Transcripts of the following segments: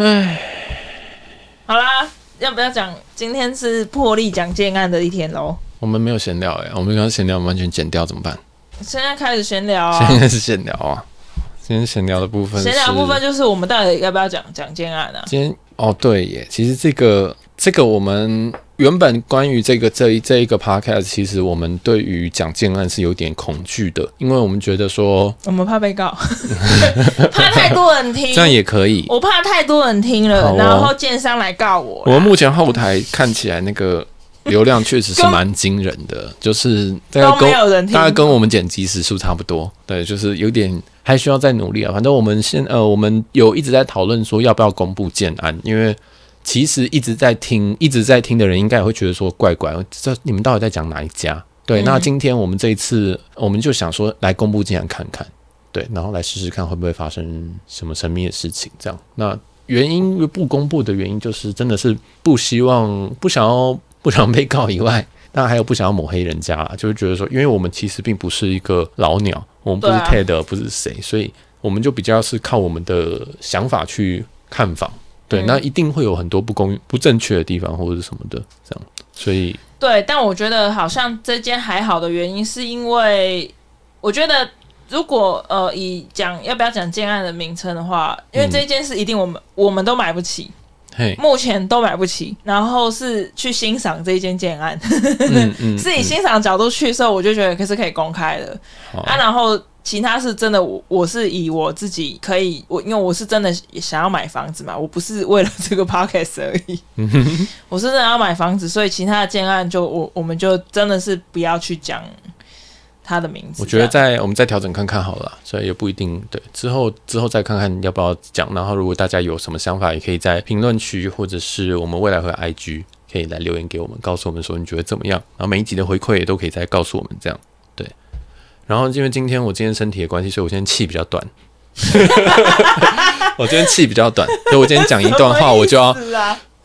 唉，好啦，要不要讲？今天是破例讲建案的一天喽。我们没有闲聊哎，我们刚刚闲聊完全剪掉怎么办？现在开始闲聊啊！现在是闲聊啊！今天闲聊的部分，闲聊部分就是我们到底要不要讲讲建案啊？今天哦，对耶，其实这个这个我们原本关于这个这一这一个 podcast，其实我们对于讲建案是有点恐惧的，因为我们觉得说我们怕被告，怕太多人听，这样也可以。我怕太多人听了，哦、然后建商来告我。我们目前后台看起来那个。流量确实是蛮惊人的，就是大概跟大概跟我们剪辑时数差不多，对，就是有点还需要再努力啊。反正我们现呃，我们有一直在讨论说要不要公布建案，因为其实一直在听一直在听的人应该也会觉得说怪怪，这你们到底在讲哪一家？对，那今天我们这一次我们就想说来公布建案看看，对，然后来试试看会不会发生什么神秘的事情。这样，那原因不公布的原因就是真的是不希望不想要。不想被告以外，那还有不想要抹黑人家，就是觉得说，因为我们其实并不是一个老鸟，我们不是 TED，不是谁，所以我们就比较是靠我们的想法去看房。对，那一定会有很多不公、不正确的地方或者什么的，这样。所以，对，但我觉得好像这间还好的原因，是因为我觉得如果呃以讲要不要讲建案的名称的话，因为这间是一定我们、嗯、我们都买不起。目前都买不起，然后是去欣赏这一间建案，嗯嗯、是以欣赏角度去的时候，我就觉得可是可以公开的。好啊，然后其他是真的，我我是以我自己可以，我因为我是真的想要买房子嘛，我不是为了这个 podcast 而已，我是真的要买房子，所以其他的建案就我我们就真的是不要去讲。他的名字，我觉得在我们再调整看看好了，所以也不一定对。之后之后再看看要不要讲。然后如果大家有什么想法，也可以在评论区或者是我们未来和 IG 可以来留言给我们，告诉我们说你觉得怎么样。然后每一集的回馈也都可以再告诉我们这样。对。然后因为今天我今天身体的关系，所以我今天气比较短。我今天气比较短，所以我今天讲一段话，我就要。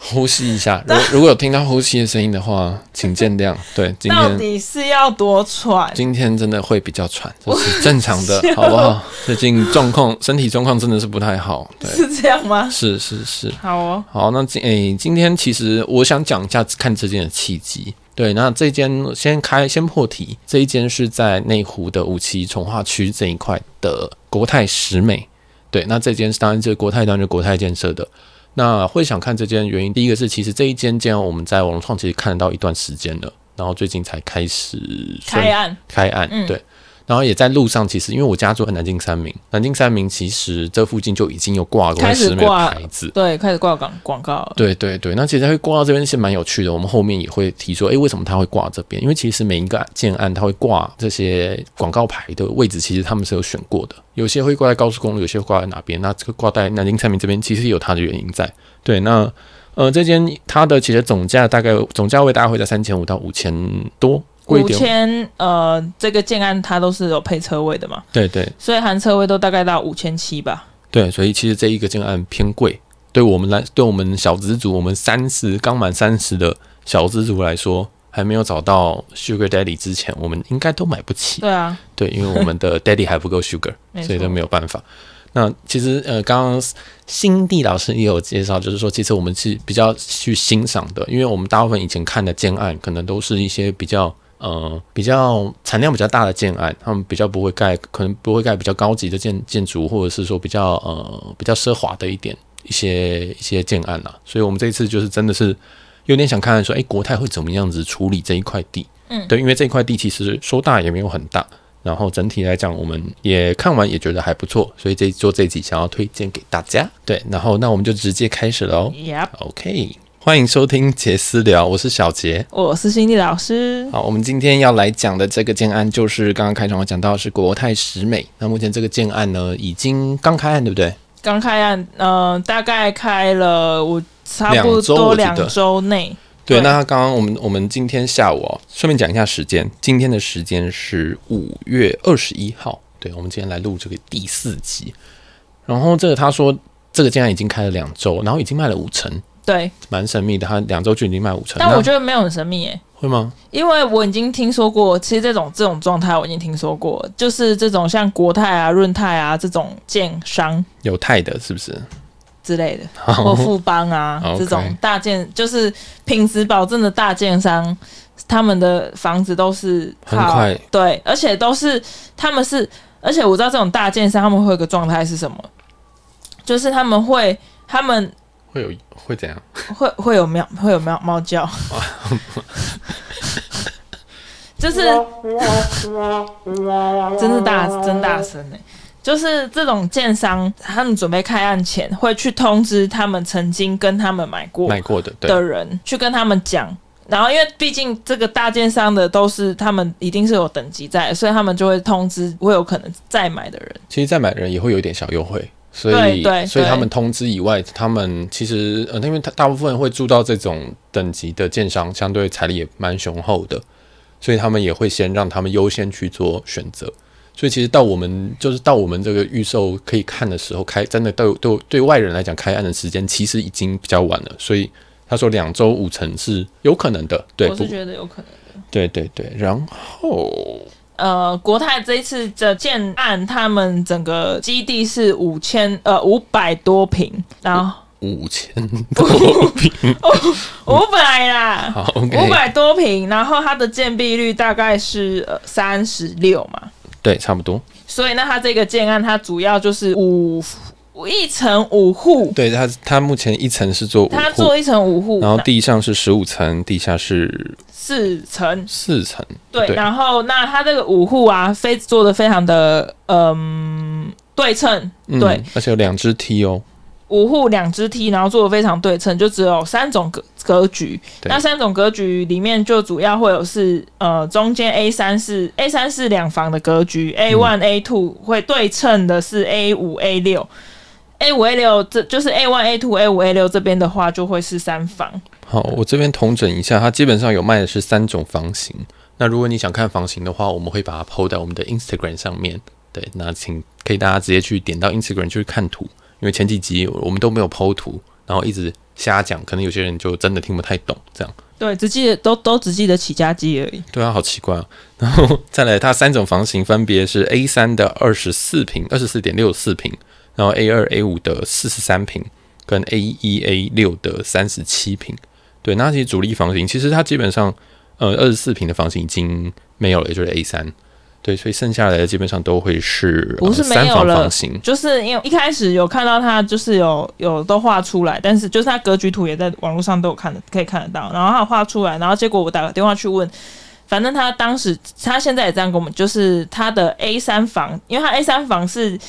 呼吸一下，如果如果有听到呼吸的声音的话，请见谅。对，今天到底是要多喘？今天真的会比较喘，这是正常的，好不好？最近状况，身体状况真的是不太好。对，是这样吗？是是是。好哦，好，那今诶、欸，今天其实我想讲一下看这间的契机。对，那这间先开先破题，这一间是在内湖的五期从化区这一块的国泰石美。对，那这间是当然是国泰当然是国泰建设的。那会想看这间原因，第一个是其实这一间建案我们在网络上其实看得到一段时间了，然后最近才开始开案，开案，嗯、对。然后也在路上，其实因为我家住在南京三明，南京三明其实这附近就已经有挂过时美的牌子，对，开始挂广广告。对对对，那其实会挂到这边是蛮有趣的。我们后面也会提说，诶，为什么他会挂这边？因为其实每一个建案他会挂这些广告牌的位置，其实他们是有选过的。有些会挂在高速公路，有些会挂在哪边？那这个挂在南京三明这边，其实有它的原因在。对，那呃，这间它的其实总价大概总价位大概会在三千五到五千多。五千，呃，这个建案它都是有配车位的嘛？对对，所以含车位都大概到五千七吧。对，所以其实这一个建案偏贵，对我们来，对我们小资族，我们三十刚满三十的小资族来说，还没有找到 Sugar Daddy 之前，我们应该都买不起。对啊，对，因为我们的 Daddy 还不够 Sugar，所以都没有办法。那其实呃，刚刚新地老师也有介绍，就是说，其实我们是比较去欣赏的，因为我们大部分以前看的建案，可能都是一些比较。呃，比较产量比较大的建案，他们比较不会盖，可能不会盖比较高级的建建筑，或者是说比较呃比较奢华的一点一些一些建案啦。所以我们这一次就是真的是有点想看看说，哎，国泰会怎么样子处理这一块地？嗯，对，因为这一块地其实说大也没有很大，然后整体来讲，我们也看完也觉得还不错，所以这做这集想要推荐给大家。对，然后那我们就直接开始喽。Yep，OK。欢迎收听杰私聊，我是小杰，我是心地老师。好，我们今天要来讲的这个建案，就是刚刚开场我讲到是国泰石美。那目前这个建案呢，已经刚开案，对不对？刚开案，嗯、呃，大概开了我差不多两周内。对，那刚刚我们我们今天下午哦，顺便讲一下时间，今天的时间是五月二十一号。对，我们今天来录这个第四集。然后这个他说，这个建案已经开了两周，然后已经卖了五成。对，蛮神秘的，他两周就已经卖五成，但我觉得没有很神秘诶。会吗？因为我已经听说过，其实这种这种状态我已经听说过，就是这种像国泰啊、润泰啊这种建商，有泰的，是不是？之类的，或富邦啊这种大建，就是品质保证的大建商，他们的房子都是很快，对，而且都是他们是，而且我知道这种大建商他们会有个状态是什么，就是他们会他们会有会怎样？会会有喵会有喵猫叫。就是，真是大真大声呢。就是这种建商，他们准备开案前会去通知他们曾经跟他们买过买过的的人，去跟他们讲。然后，因为毕竟这个大建商的都是他们一定是有等级在，所以他们就会通知会有可能再买的人。其实再买的人也会有一点小优惠，所以所以他们通知以外，他们其实呃，因为他大部分人会住到这种等级的建商，相对财力也蛮雄厚的。所以他们也会先让他们优先去做选择，所以其实到我们就是到我们这个预售可以看的时候，开真的都对对外人来讲，开案的时间其实已经比较晚了。所以他说两周五成是有可能的，对，我是觉得有可能的。对对对，然后呃，国泰这一次的建案，他们整个基地是五千呃五百多平，然后。五千多平，五百啦，好，五百多平，然后它的建蔽率大概是呃三十六嘛，对，差不多。所以那它这个建案，它主要就是五一层五户，对，它它目前一层是做，它做一层五户，然后地上是十五层，地下是四层，四层，对，然后那它这个五户啊，非做的非常的嗯对称，对，而且有两只梯哦。五户两只梯，然后做的非常对称，就只有三种格格局。那三种格局里面，就主要会有是呃，中间 A 三是 A 三是两房的格局，A one A two 会对称的是 A 五 A 六，A 五 A 六这就是 A one A two A 五 A 六这边的话就会是三房。好，我这边统整一下，它基本上有卖的是三种房型。那如果你想看房型的话，我们会把它 PO 在我们的 Instagram 上面。对，那请可以大家直接去点到 Instagram 去看图。因为前几集我们都没有 PO 图，然后一直瞎讲，可能有些人就真的听不太懂。这样对，只记得都都只记得起家机而已。对啊，好奇怪啊！然后再来，它三种房型分别是 A 三的二十四平，二十四点六四坪，然后 A 二 A 五的四十三平，跟 A 一 A 六的三十七平。对，那其实主力房型其实它基本上呃二十四平的房型已经没有了，也就是 A 三。对，所以剩下来的基本上都会是不是没有了，三房房型，就是因为一开始有看到它，就是有有都画出来，但是就是它格局图也在网络上都有看的，可以看得到。然后它画出来，然后结果我打个电话去问，反正他当时他现在也这样跟我们，就是他的 A 三房，因为他 A 三房是。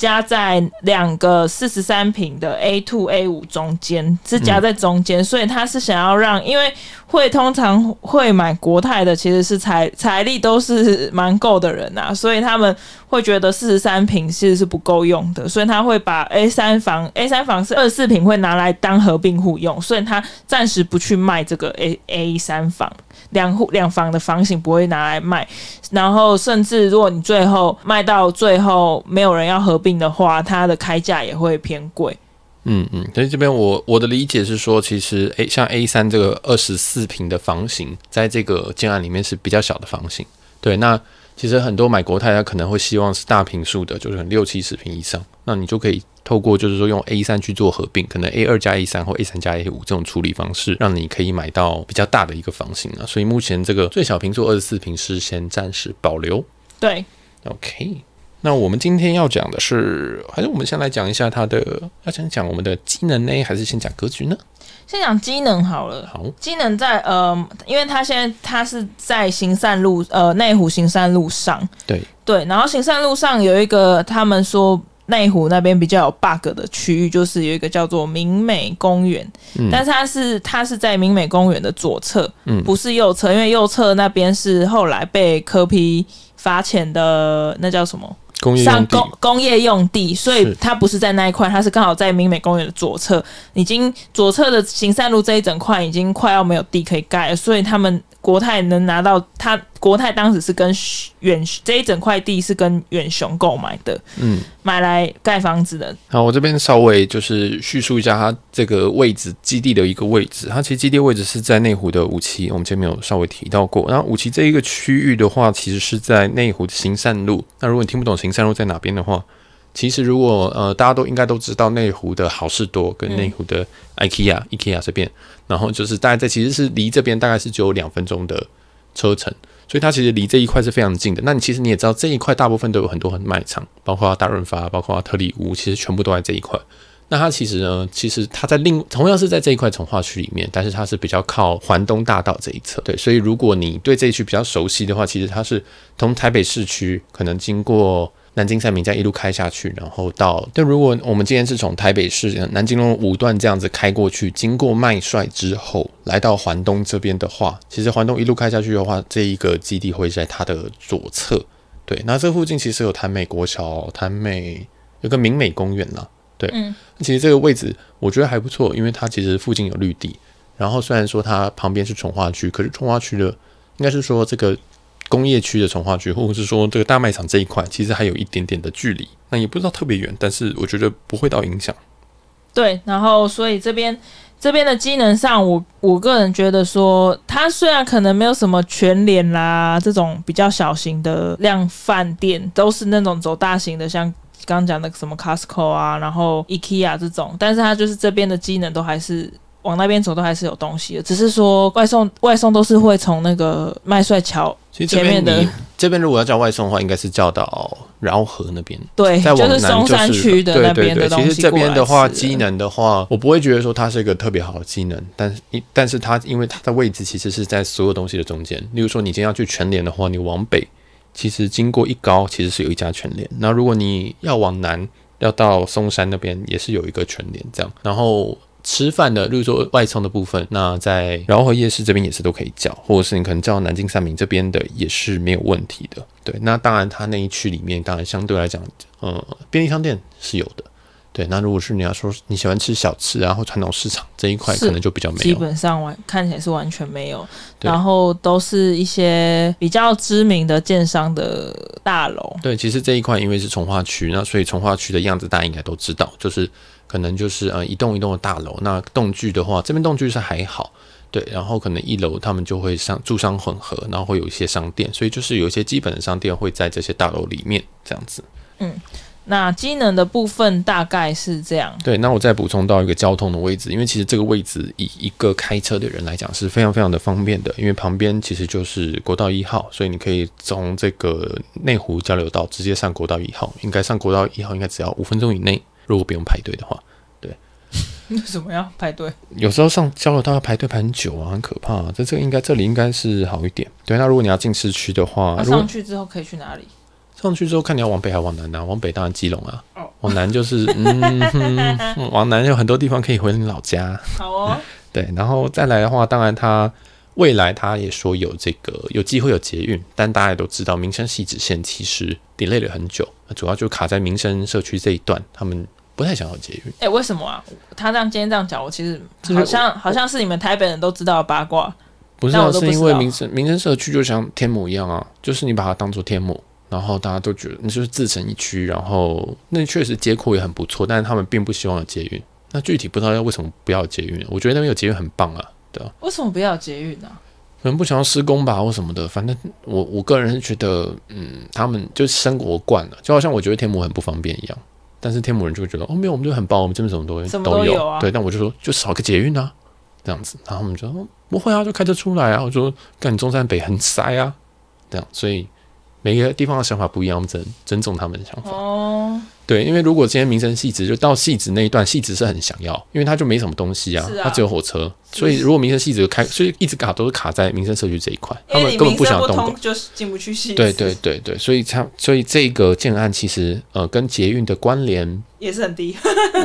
夹在两个四十三平的 A two A 五中间，是夹在中间，嗯，所以他是想要让，因为会通常会买国泰的，其实是财财力都是蛮够的人呐，所以他们会觉得四十三平其实是不够用的，所以他会把 A 三房 A 三房是二十四平会拿来当合并户用，所以他暂时不去卖这个 A A 三房。两户两房的房型不会拿来卖，然后甚至如果你最后卖到最后没有人要合并的话，它的开价也会偏贵。嗯嗯，所以这边我我的理解是说，其实 A 像 A 三这个二十四平的房型，在这个建案里面是比较小的房型。对，那其实很多买国泰他可能会希望是大平数的，就是六七十平以上，那你就可以。透过就是说用 A 三去做合并，可能 A 二加 A 三或 A 三加 A 五这种处理方式，让你可以买到比较大的一个房型啊。所以目前这个最小平数二十四平是先暂时保留。对，OK。那我们今天要讲的是，还是我们先来讲一下它的，要先讲我们的机能呢，还是先讲格局呢？先讲机能好了。好，机能在呃，因为它现在它是在行善路呃内湖行善路上。对对，然后行善路上有一个他们说。内湖那边比较有 bug 的区域，就是有一个叫做明美公园，嗯，但是它是它是在明美公园的左侧，嗯，不是右侧，因为右侧那边是后来被科批罚钱的，那叫什么？上，工工业用地，所以它不是在那一块，它是刚好在明美公园的左侧，已经左侧的行善路这一整块已经快要没有地可以盖了，所以他们国泰能拿到他。国泰当时是跟远这一整块地是跟远雄购买的，嗯，买来盖房子的。好，我这边稍微就是叙述一下它这个位置基地的一个位置。它其实基地位置是在内湖的五期，我们前面有稍微提到过。然后五期这一个区域的话，其实是在内湖的行善路。那如果你听不懂行善路在哪边的话，其实如果呃大家都应该都知道内湖的好事多跟内湖的 IKEA、嗯、IKEA 这边，然后就是大概在其实是离这边大概是只有两分钟的车程，所以它其实离这一块是非常近的。那你其实你也知道这一块大部分都有很多很卖场，包括大润发，包括特力屋，其实全部都在这一块。那它其实呢，其实它在另同样是在这一块从化区里面，但是它是比较靠环东大道这一侧。对，所以如果你对这一区比较熟悉的话，其实它是从台北市区可能经过南京三民这样一路开下去，然后到。但如果我们今天是从台北市南京路五段这样子开过去，经过麦帅之后，来到环东这边的话，其实环东一路开下去的话，这一个基地会在它的左侧。对，那这附近其实有潭美国桥、潭美有个明美公园啦。对，嗯，其实这个位置我觉得还不错，因为它其实附近有绿地，然后虽然说它旁边是从化区，可是从化区的应该是说这个工业区的从化区，或者是说这个大卖场这一块，其实还有一点点的距离，那也不知道特别远，但是我觉得不会到影响。对，然后所以这边这边的机能上，我我个人觉得说，它虽然可能没有什么全联啦这种比较小型的量贩店，都是那种走大型的，像。刚刚讲的什么 Costco 啊，然后 IKEA 这种，但是它就是这边的机能都还是往那边走，都还是有东西的。只是说外送外送都是会从那个麦帅桥前面的。这边如果要叫外送的话，应该是叫到饶河那边。对，在往南就是松山区的那边的东西。对对对，其实这边的话，机能的话，我不会觉得说它是一个特别好的机能，但是但是它因为它的位置其实是在所有东西的中间。例如说，你今天要去全联的话，你往北。其实经过一高，其实是有一家全联。那如果你要往南，要到松山那边，也是有一个全联这样。然后吃饭的，例如说外送的部分，那在饶河夜市这边也是都可以叫，或者是你可能叫南京三明这边的也是没有问题的。对，那当然它那一区里面，当然相对来讲，呃，便利商店是有的。对，那如果是你要说你喜欢吃小吃，然后传统市场这一块可能就比较没有，基本上完看起来是完全没有，然后都是一些比较知名的建商的大楼。对，其实这一块因为是从化区，那所以从化区的样子大家应该都知道，就是可能就是呃一栋一栋的大楼。那栋距的话，这边栋距是还好，对，然后可能一楼他们就会商住商混合，然后会有一些商店，所以就是有一些基本的商店会在这些大楼里面这样子。嗯。那机能的部分大概是这样。对，那我再补充到一个交通的位置，因为其实这个位置以一个开车的人来讲是非常非常的方便的，因为旁边其实就是国道一号，所以你可以从这个内湖交流道直接上国道一号，应该上国道一号应该只要五分钟以内，如果不用排队的话。对，为什么要排队？有时候上交流道要排队排很久啊，很可怕啊。这这个应该这里应该是好一点。对，那如果你要进市区的话，那上去之后可以去哪里？上去之后看你要往北还是往南呢、啊？往北当然基隆啊，往南就是嗯，嗯，往南有很多地方可以回你老家。好哦，对，然后再来的话，当然它未来它也说有这个有机会有捷运，但大家也都知道民生系子线其实 delay 了很久，主要就卡在民生社区这一段，他们不太想要捷运。哎、欸，为什么啊？他这样今天这样讲，我其实好像好像是你们台北人都知道的八卦。不是啊，是因为民生民生社区就像天母一样啊，就是你把它当做天母。然后大家都觉得你就是自成一区，然后那确实街廓也很不错，但是他们并不希望有捷运。那具体不知道要为什么不要捷运？我觉得那边有捷运很棒啊，对啊。为什么不要捷运呢？可能不想要施工吧，或什么的。反正我我个人是觉得，嗯，他们就生活惯了，就好像我觉得天母很不方便一样。但是天母人就会觉得，哦，没有，我们就很棒，我们这边什么都什么都有啊。对，但我就说，就少个捷运啊，这样子。然后我们就说，不会啊，就开车出来啊。我说，干中山北很塞啊，这样，所以。每个地方的想法不一样，我们尊尊重他们的想法。哦，对，因为如果今天民生汐止就到戏子那一段，戏子是很想要，因为它就没什么东西啊，啊它只有火车，所以如果民生汐止开，所以一直卡都是卡在民生社区这一块，他们根本不想动的，就是进不去汐止。对对对对，所以他所以这个建案其实呃跟捷运的关联也是很低。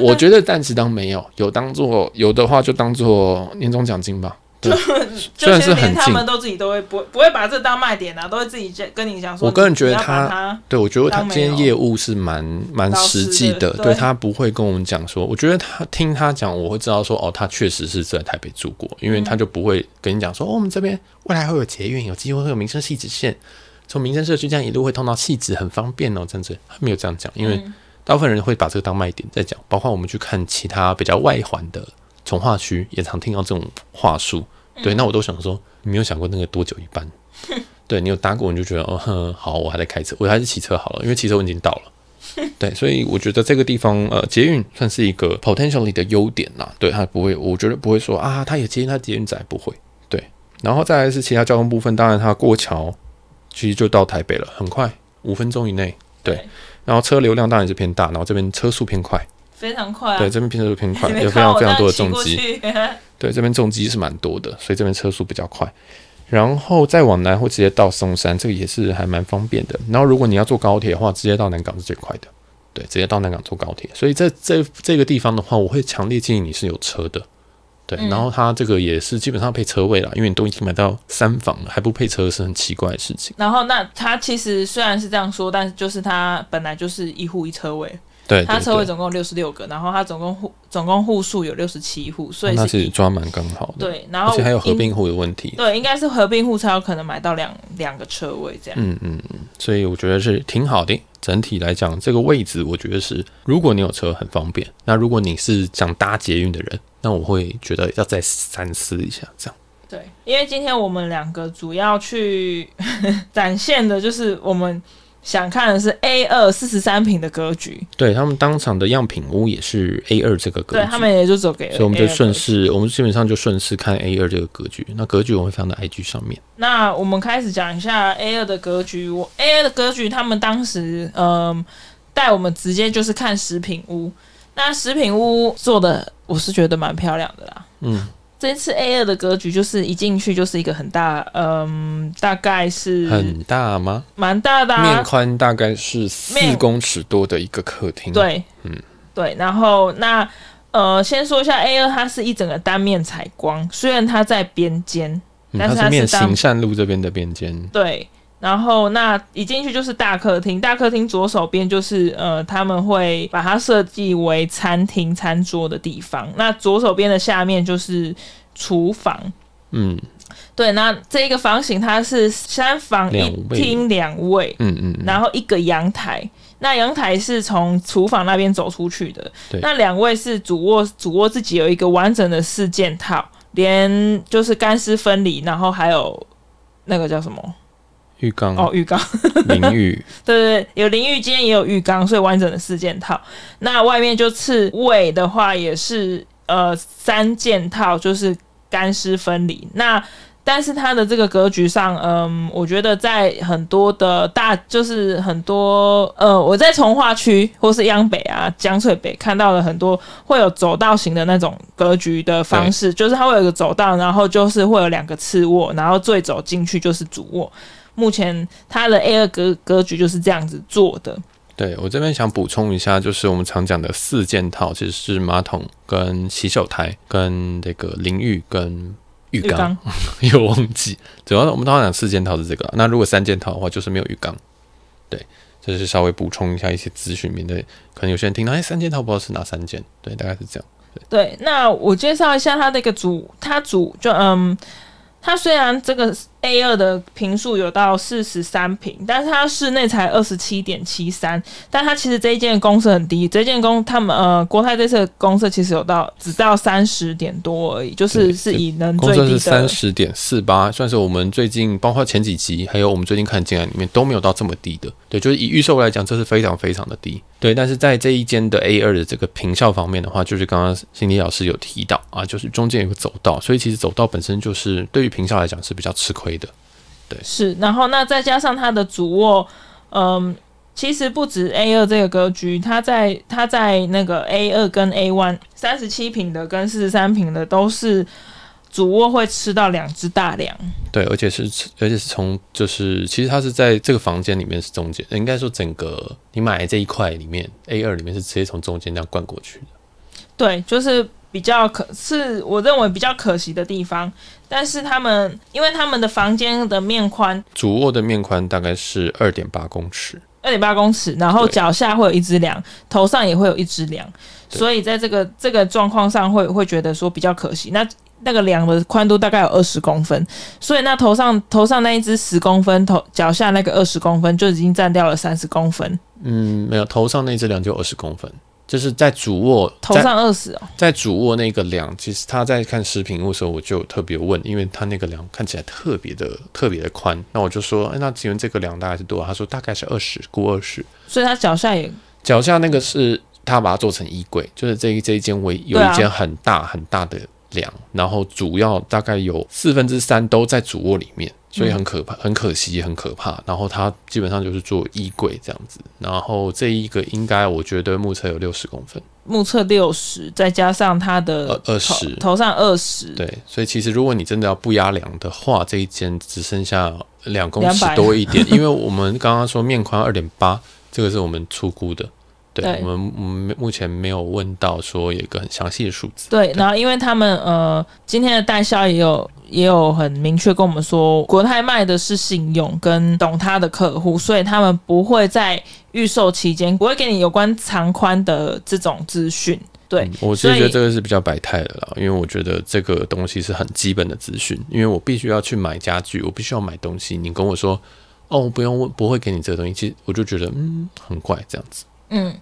我觉得暂时当没有，有当做有的话就当做年终奖金吧。就虽然是很近，他们都自己都会不不会把这当卖点啊，都会自己跟你讲说。我个人觉得他，对我觉得他今天业务是蛮蛮实际的，对他不会跟我们讲说。我觉得他听他讲，我会知道说哦，他确实是在台北住过，因为他就不会跟你讲说哦，我们这边未来会有捷运，有机会会有民生汐止线，从民生社区这样一路会通到细子，很方便哦，这样子。他没有这样讲，因为大部分人会把这个当卖点在讲，包括我们去看其他比较外环的从化区，也常听到这种话术。对，那我都想说，你没有想过那个多久一班？对，你有搭过，你就觉得哦，哼，好，我还在开车，我还是骑车好了，因为骑车我已经到了。对，所以我觉得这个地方呃，捷运算是一个 potentially 的优点啦。对，它不会，我觉得不会说啊，它也捷运，它捷运仔不会。对，然后再来是其他交通部分，当然它过桥其实就到台北了，很快，五分钟以内。对，对然后车流量当然是偏大，然后这边车速偏快，非常快啊。对，这边拼车速偏快，有非常非常多的重机。对，这边重机是蛮多的，所以这边车速比较快。然后再往南会直接到松山，这个也是还蛮方便的。然后如果你要坐高铁的话，直接到南港是最快的。对，直接到南港坐高铁。所以在这这个地方的话，我会强烈建议你是有车的。对，然后它这个也是基本上配车位了，因为你都已经买到三房了，还不配车是很奇怪的事情。然后那它其实虽然是这样说，但是就是它本来就是一户一车位。对，它车位总共六十六个，然后它总共户总共户数有六十七户，所以是那是抓蛮刚好的。对，然后而且还有合并户的问题。对，应该是合并户才有可能买到两两个车位这样。嗯嗯嗯，所以我觉得是挺好的。整体来讲，这个位置我觉得是，如果你有车很方便。那如果你是想搭捷运的人，那我会觉得要再三思一下这样。对，因为今天我们两个主要去 展现的就是我们。想看的是 A 二四十三平的格局，对，他们当场的样品屋也是 A 二这个格局，对他们也就走给了，所以我们就顺势，我们基本上就顺势看 A 二这个格局。那格局我会放在 IG 上面。那我们开始讲一下 A 二的格局。我 A 二的格局，他们当时嗯带我们直接就是看食品屋。那食品屋做的，我是觉得蛮漂亮的啦。嗯。这次 A 二的格局就是一进去就是一个很大，嗯，大概是很大吗？蛮大的，啊，面宽大概是四公尺多的一个客厅。对，嗯，对。然后那呃，先说一下 A 二，它是一整个单面采光，虽然它在边间，嗯，但是它是面行善路这边的边间。对。然后那一进去就是大客厅，大客厅左手边就是呃，他们会把它设计为餐厅餐桌的地方。那左手边的下面就是厨房。嗯，对。那这一个房型它是三房一厅两卫。嗯嗯。然后一个阳台，那阳台是从厨房那边走出去的。对。那两卫是主卧，主卧自己有一个完整的四件套，连就是干湿分离，然后还有那个叫什么？浴缸哦，浴缸 淋浴，对对对，有淋浴间也有浴缸，所以完整的四件套。那外面就次卫的话也是呃三件套，就是干湿分离。那但是它的这个格局上，嗯，我觉得在很多的大，就是很多呃，我在从化区或是央北啊、江翠北看到了很多会有走道型的那种格局的方式，就是它会有个走道，然后就是会有两个次卧，然后最走进去就是主卧。目前它的 A 二格格局就是这样子做的。对，我这边想补充一下，就是我们常讲的四件套，其实是马桶、跟洗手台、跟这个淋浴、跟浴缸。又 忘记，主要我们通常讲四件套是这个。那如果三件套的话，就是没有浴缸。对，这是稍微补充一下一些资讯，免得可能有些人听到哎，三件套不知道是哪三件。对，大概是这样。对，那我介绍一下它的一个主，它主就嗯。它虽然这个 A 二的平数有到四十三坪，但是它室内才二十七点七三，但它其实这一间公设很低，这一间公他们呃国泰这次的公设其实有到只到三十点多而已，就是是以能最低的公设是三十点四八，算是我们最近包括前几集还有我们最近看进来里面都没有到这么低的，对，就是以预售来讲，这是非常非常的低。对，但是在这一间的 A 二的这个坪效方面的话，就是刚刚心理老师有提到啊，就是中间有个走道，所以其实走道本身就是对于坪效来讲是比较吃亏的。对，是，然后那再加上它的主卧，嗯，其实不止 A 二这个格局，它在它在那个 A 二跟 A one 三十七平的跟四十三平的都是。主卧会吃到两只大梁，对，而且是而且是从就是其实它是在这个房间里面是中间，应该说整个你买的这一块里面 A 二里面是直接从中间这样灌过去的。对，就是比较可是我认为比较可惜的地方，但是他们因为他们的房间的面宽，主卧的面宽大概是二点八公尺，二点八公尺，然后脚下会有一只梁，头上也会有一只梁，所以在这个这个状况上会会觉得说比较可惜。那那个梁的宽度大概有二十公分，所以那头上头上那一只十公分，头脚下那个二十公分就已经占掉了三十公分。嗯，没有，头上那只梁就二十公分，就是在主卧头上二十哦，在主卧那个梁，其实他在看视频的时候，我就特别问，因为他那个梁看起来特别的特别的宽，那我就说，哎，那请问这个梁大概是多少？他说大概是二十，估二十，所以他脚下也。脚下那个是他把它做成衣柜，就是这一这一间为有一间很大很大的梁，然后主要大概有四分之三都在主卧里面。所以很可怕，很可惜，很可怕。然后它基本上就是做衣柜这样子。然后这一个应该我觉得目测有六十公分，目测六十，再加上它的二十头上二十。对，所以其实如果你真的要不压梁的话，这一间只剩下两公尺多一点，因为我们刚刚说面宽二点八，这个是我们出估的。对，对我们，我们目前没有问到说有一个很详细的数字。对，然后因为他们呃，今天的代销也有也有很明确跟我们说，国泰卖的是信用跟懂他的客户，所以他们不会在预售期间不会给你有关长宽的这种资讯。对，嗯、我是觉得这个是比较百态的啦，因为我觉得这个东西是很基本的资讯，因为我必须要去买家具，我必须要买东西，你跟我说哦，我不用问，不会给你这个东西，其实我就觉得嗯，很怪这样子。嗯。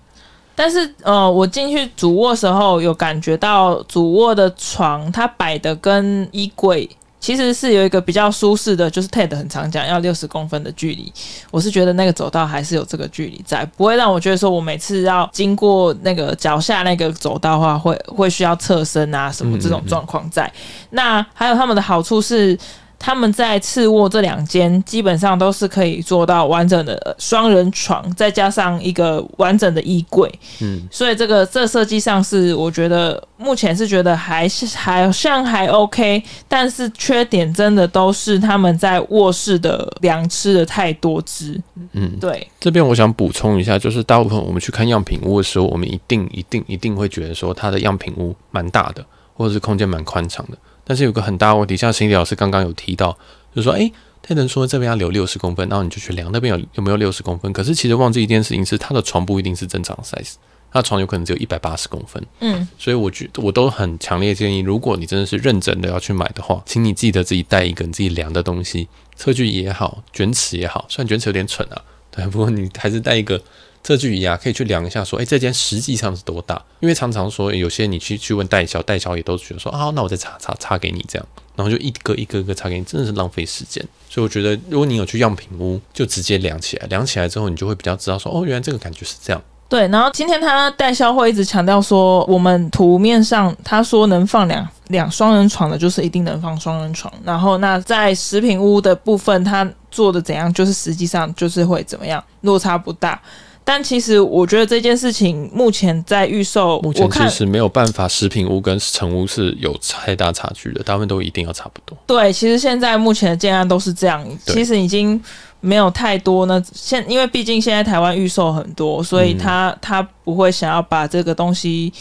但是，呃，我进去主卧时候有感觉到主卧的床，它摆的跟衣柜其实是有一个比较舒适的，就是 Ted 很常讲要六十公分的距离。我是觉得那个走道还是有这个距离在，不会让我觉得说我每次要经过那个脚下那个走道的话，会会需要侧身啊什么这种状况在。嗯嗯嗯。那还有他们的好处是。他们在次卧这两间基本上都是可以做到完整的双人床，再加上一个完整的衣柜。嗯，所以这个这设计上是我觉得目前是觉得还是好像还 OK，但是缺点真的都是他们在卧室的梁吃的太多支。嗯，对。这边我想补充一下，就是大部分我们去看样品屋的时候，我们一定一定一定会觉得说它的样品屋蛮大的，或者是空间蛮宽敞的。但是有个很大问题，像心理老师刚刚有提到，就是说，诶，泰德说这边要留六十公分，然后你就去量那边有有没有六十公分。可是其实忘记一件事情是，他的床不一定是正常 size，它的床有可能只有一百八十公分。嗯，所以我觉得我都很强烈建议，如果你真的是认真的要去买的话，请你记得自己带一个你自己量的东西，测距也好，卷尺也好，虽然卷尺有点蠢啊，对，不过你还是带一个。测距仪啊，可以去量一下，说，哎，这间实际上是多大？因为常常说，有些你去去问代销，代销也都觉得说，啊，那我再查查查给你这样，然后就一个一个一个查给你，真的是浪费时间。所以我觉得，如果你有去样品屋，就直接量起来，量起来之后，你就会比较知道说，哦，原来这个感觉是这样。对，然后今天他代销会一直强调说，我们图面上他说能放两两双人床的，就是一定能放双人床。然后那在食品屋的部分，他做的怎样，就是实际上就是会怎么样，落差不大。但其实我觉得这件事情目前在预售，目前其实没有办法，食品屋跟成屋是有太大差距的，大部分都一定要差不多。对，其实现在目前的建案都是这样，其实已经没有太多呢。现因为毕竟现在台湾预售很多，所以他、嗯、他不会想要把这个东西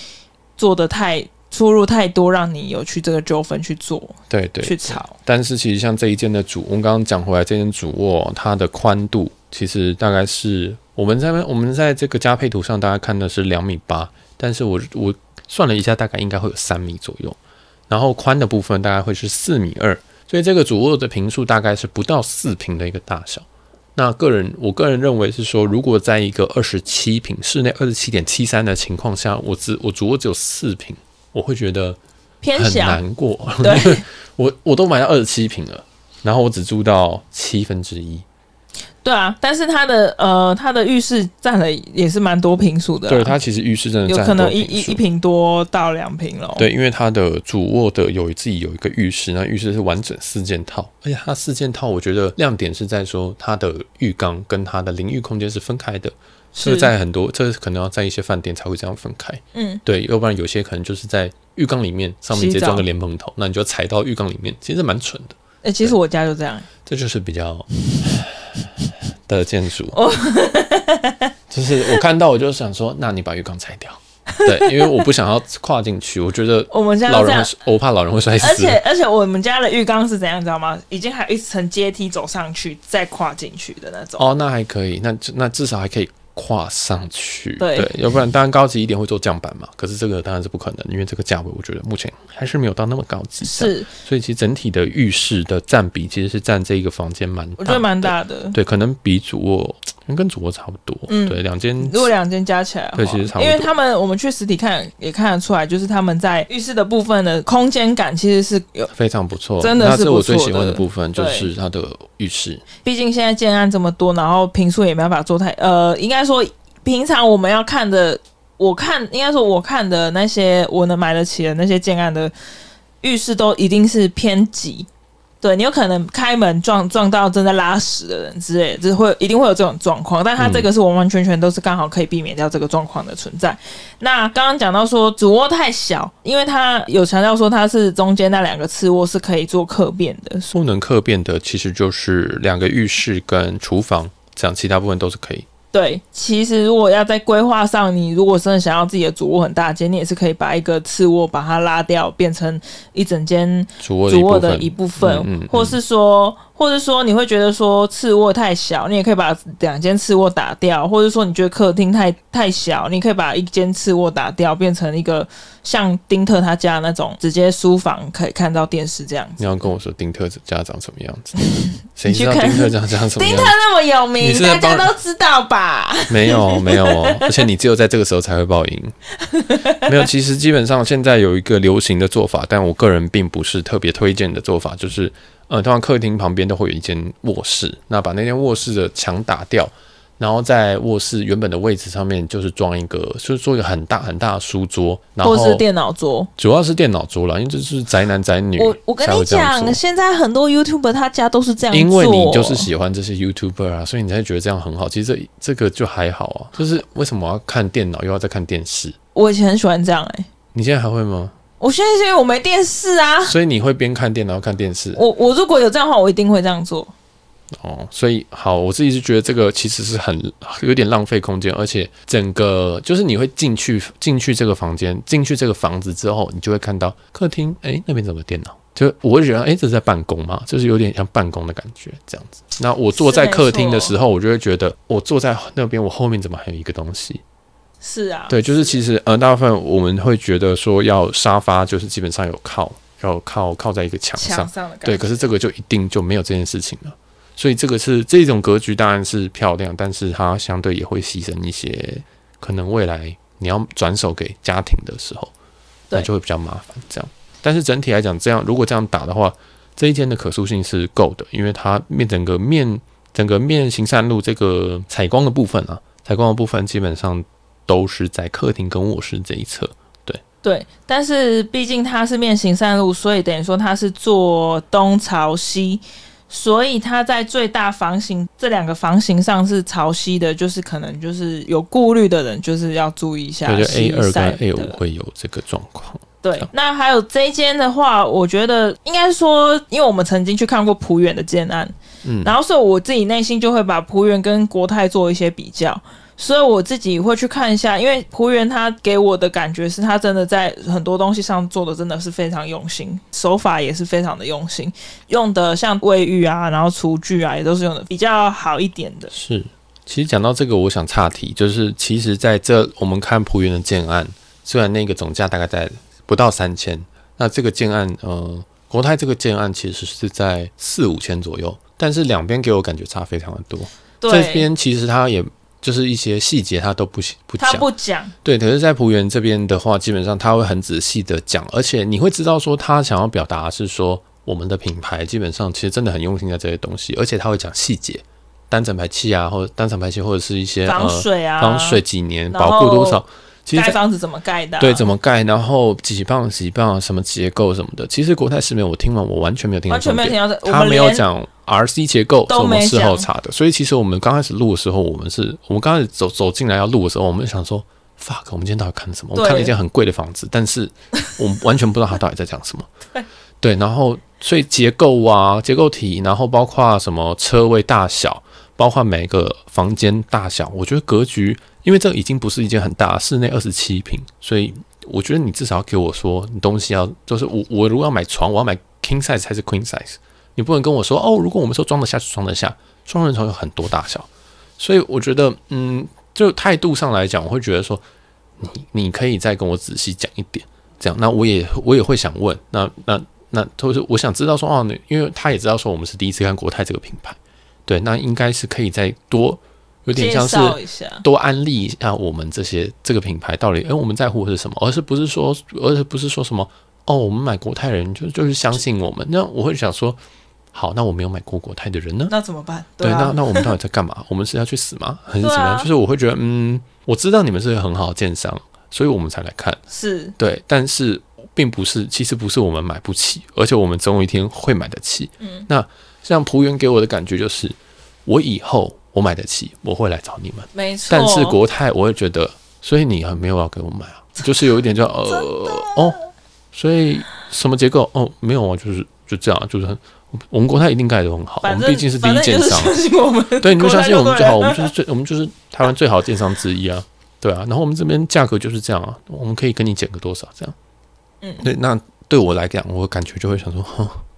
做的太出入太多，让你有去这个纠纷去做，对对，去吵。但是其实像这一间的主，我们刚刚讲回来，这间主卧它的宽度其实大概是。我们在我们在这个加配图上，大家看的是两米八，但是我我算了一下，大概应该会有三米左右，然后宽的部分大概会是四米二，所以这个主卧的平数大概是不到四平的一个大小。那个人我个人认为是说，如果在一个二十七平室内二十七点七三的情况下，我只我主卧只有四平，我会觉得很难过。对，我我都买到二十七平了，然后我只住到七分之一。对啊，但是它的呃，它的浴室占了也是蛮多平数的。对，它其实浴室真的有可能一一一平多到两平了。对，因为它的主卧的有自己有一个浴室，那浴室是完整四件套，而且它四件套，我觉得亮点是在说它的浴缸跟它的淋浴空间是分开的，是在很多这可能要在一些饭店才会这样分开。嗯，对，要不然有些可能就是在浴缸里面上面直接装个莲蓬头，那你就踩到浴缸里面，其实蛮蠢的。哎、欸，其实我家就这样，这就是比较。的建筑，就是我看到我就想说，那你把浴缸拆掉，对，因为我不想要跨进去，我觉得我们家老人，我怕老人会摔死。而且而且我们家的浴缸是怎样，你知道吗？已经还有一层阶梯走上去再跨进去的那种。哦，那还可以，那那至少还可以。跨上去，对，对，要不然当然高级一点会做降板嘛。可是这个当然是不可能，因为这个价位我觉得目前还是没有到那么高级。是，所以其实整体的浴室的占比其实是占这一个房间蛮大的，我觉得蛮大的。对，可能比主卧跟主卧差不多。嗯，对，两间如果两间加起来，对，其实差不多。因为他们我们去实体看也看得出来，就是他们在浴室的部分的空间感其实是有非常不错，真的是，是我最喜欢的部分就是它的浴室。毕竟现在建案这么多，然后平数也没办法做太呃，应该说。平常我们要看的，我看应该说我看的那些我能买得起的那些建案的浴室都一定是偏挤。对，你有可能开门撞撞到正在拉屎的人之类的，就是会一定会有这种状况。但他这个是完完全全都是刚好可以避免掉这个状况的存在。那刚刚讲到说主卧太小，因为他有强调说它是中间那两个次卧是可以做客变的，不能客变的其实就是两个浴室跟厨房，这样其他部分都是可以。对，其实如果要在规划上，你如果真的想要自己的主卧很大间，你也是可以把一个次卧把它拉掉，变成一整间主卧的一部分，嗯嗯嗯、或是说。或者说你会觉得说次卧太小，你也可以把两间次卧打掉；或者说你觉得客厅太太小，你可以把一间次卧打掉，变成一个像丁特他家那种直接书房可以看到电视这样子。你要跟我说丁特家长什么样子？谁知道丁特家长什么样子？丁特那么有名，大家都知道吧？没有没有哦，而且你只有在这个时候才会报应。没有，其实基本上现在有一个流行的做法，但我个人并不是特别推荐的做法，就是。呃，通常客厅旁边都会有一间卧室，那把那间卧室的墙打掉，然后在卧室原本的位置上面就是装一个，就是做一个很大很大的书桌，然后或是电脑桌，主要是电脑桌了，因为这是宅男宅女。我我跟你讲，现在很多 YouTuber 他家都是这样，因为你就是喜欢这些 YouTuber 啊，所以你才觉得这样很好。其实这这个就还好啊，就是为什么我要看电脑又要再看电视？我以前很喜欢这样哎、欸，你现在还会吗？我现在是因为我没电视啊，所以你会边看电脑看电视。我我如果有这样的话，我一定会这样做。哦，所以好，我自己是觉得这个其实是很有点浪费空间，而且整个就是你会进去进去这个房间，进去这个房子之后，你就会看到客厅，哎，那边怎么电脑？就我会觉得，哎，这是在办公吗？就是有点像办公的感觉这样子。那我坐在客厅的时候，我就会觉得，我坐在那边，我后面怎么还有一个东西？是啊，对，就是其实呃，大部分我们会觉得说要沙发，就是基本上有靠，要靠靠在一个墙上，上对。可是这个就一定就没有这件事情了，所以这个是这种格局当然是漂亮，但是它相对也会牺牲一些可能未来你要转手给家庭的时候，那就会比较麻烦这样。但是整体来讲，这样如果这样打的话，这一间的可塑性是够的，因为它面整个面整个面行善路这个采光的部分啊，采光的部分基本上。都是在客厅跟卧室这一侧，对对，但是毕竟它是面行善路，所以等于说它是坐东朝西，所以它在最大房型这两个房型上是朝西的，就是可能就是有顾虑的人就是要注意一下。对，就 A 二跟 A 五会有这个状况。对，那还有这一间的话，我觉得应该说，因为我们曾经去看过浦远的建案，嗯，然后所以我自己内心就会把浦远跟国泰做一些比较。所以我自己会去看一下，因为璞园他给我的感觉是他真的在很多东西上做的真的是非常用心，手法也是非常的用心，用的像卫浴啊，然后厨具啊也都是用的比较好一点的。是，其实讲到这个，我想岔题，就是其实在这我们看璞园的建案，虽然那个总价大概在不到三千，那这个建案呃国泰这个建案其实是在四五千左右，但是两边给我感觉差非常的多。对，这边其实它也。就是一些细节他都不不讲，他不讲。对，可是，在璞园这边的话，基本上他会很仔细的讲，而且你会知道说他想要表达是说我们的品牌基本上其实真的很用心在这些东西，而且他会讲细节，单层排气啊，或者单层排气，或者是一些防水啊，呃、防水几年，保护多少。其实盖房子怎么盖的、啊？对，怎么盖？然后几磅几磅，什么结构什么的。其实国泰世美，我听完我完全没有听到，完全没有听到。他没有讲 RC 结构，是我们事后查的。所以其实我们刚开始录的时候，我们是我们刚开始走走进来要录的时候，我们就想说，fuck，我们今天到底看什么？我们看了一间很贵的房子，但是我们完全不知道他到底在讲什么。对对，然后所以结构啊，结构体，然后包括什么车位大小，包括每一个房间大小，我觉得格局。因为这已经不是一间很大，室内二十七平，所以我觉得你至少要给我说，你东西要就是我我如果要买床，我要买 king size 还是 queen size？你不能跟我说哦，如果我们说装得下就装得下，双人床有很多大小，所以我觉得嗯，就态度上来讲，我会觉得说你你可以再跟我仔细讲一点，这样那我也我也会想问，那那那都是我想知道说哦，因为他也知道说我们是第一次看国泰这个品牌，对，那应该是可以再多。有点像是多安利一下我们这些这个品牌到底，哎，我们在乎的是什么？而是不是说，而是不是说什么？哦，我们买国泰人就就是相信我们。那我会想说，好，那我没有买过国泰的人呢？那怎么办？对，那那我们到底在干嘛？我们是要去死吗？还是怎么样？啊、就是我会觉得，嗯，我知道你们是很好的建商，所以我们才来看。是对，但是并不是，其实不是我们买不起，而且我们总有一天会买得起。嗯，那像璞园给我的感觉就是，我以后我买得起，我会来找你们。没错。但是国泰，我会觉得，所以你很没有要给我买啊，就是有一点叫呃哦，所以什么结构哦没有啊，就是就这样，就是很。我们国泰一定盖得很好，我们毕竟是第一建商。对，你就相信我们就好，我们就是最，我们就是台湾最好的建商之一啊，对啊。然后我们这边价格就是这样啊，我们可以跟你减个多少这样。嗯，对，那对我来讲，我感觉就会想说，哼，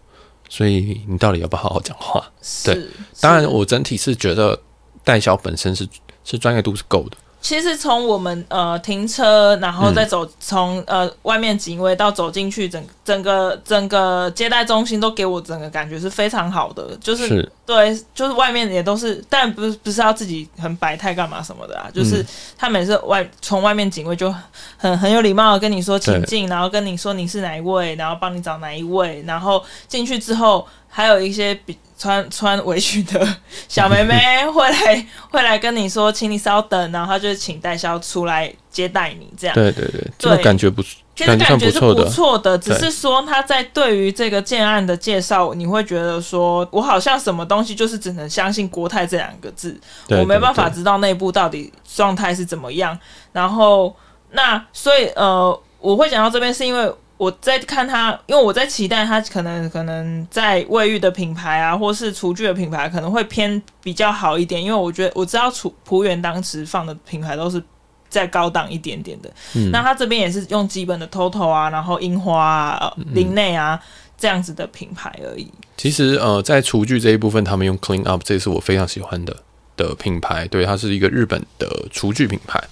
所以你到底要不要好好讲话？对，当然我整体是觉得代销本身是是专业度是够的。其实从我们呃停车，然后再走从、嗯、呃外面警卫到走进去，整整个整个接待中心都给我整个感觉是非常好的，就是，是。对，就是外面也都是，但不是不是要自己很摆态干嘛什么的啊，就是他每次外从外面警卫就很很有礼貌的跟你说请进，然后跟你说你是哪一位，然后帮你找哪一位，然后进去之后还有一些比。穿 穿围裙的小妹妹 会来会来跟你说，请你稍等，然后她就请代销出来接待你，这样。对对对，对，感觉不错，其实感觉是不错的，只是说他在对于这个建案的介绍，你会觉得说我好像什么东西就是只能相信国泰这两个字，我没办法知道内部到底状态是怎么样。然后那所以呃，我会讲到这边是因为。我在看他，因为我在期待他可能可能在卫浴的品牌啊，或是厨具的品牌可能会偏比较好一点，因为我觉得我知道厨璞园当时放的品牌都是再高档一点点的。嗯，那他这边也是用基本的 TOTO 啊，然后樱花啊、林内啊这样子的品牌而已。其实呃，在厨具这一部分，他们用 Clean Up，这是我非常喜欢的的品牌。对，它是一个日本的厨具品牌。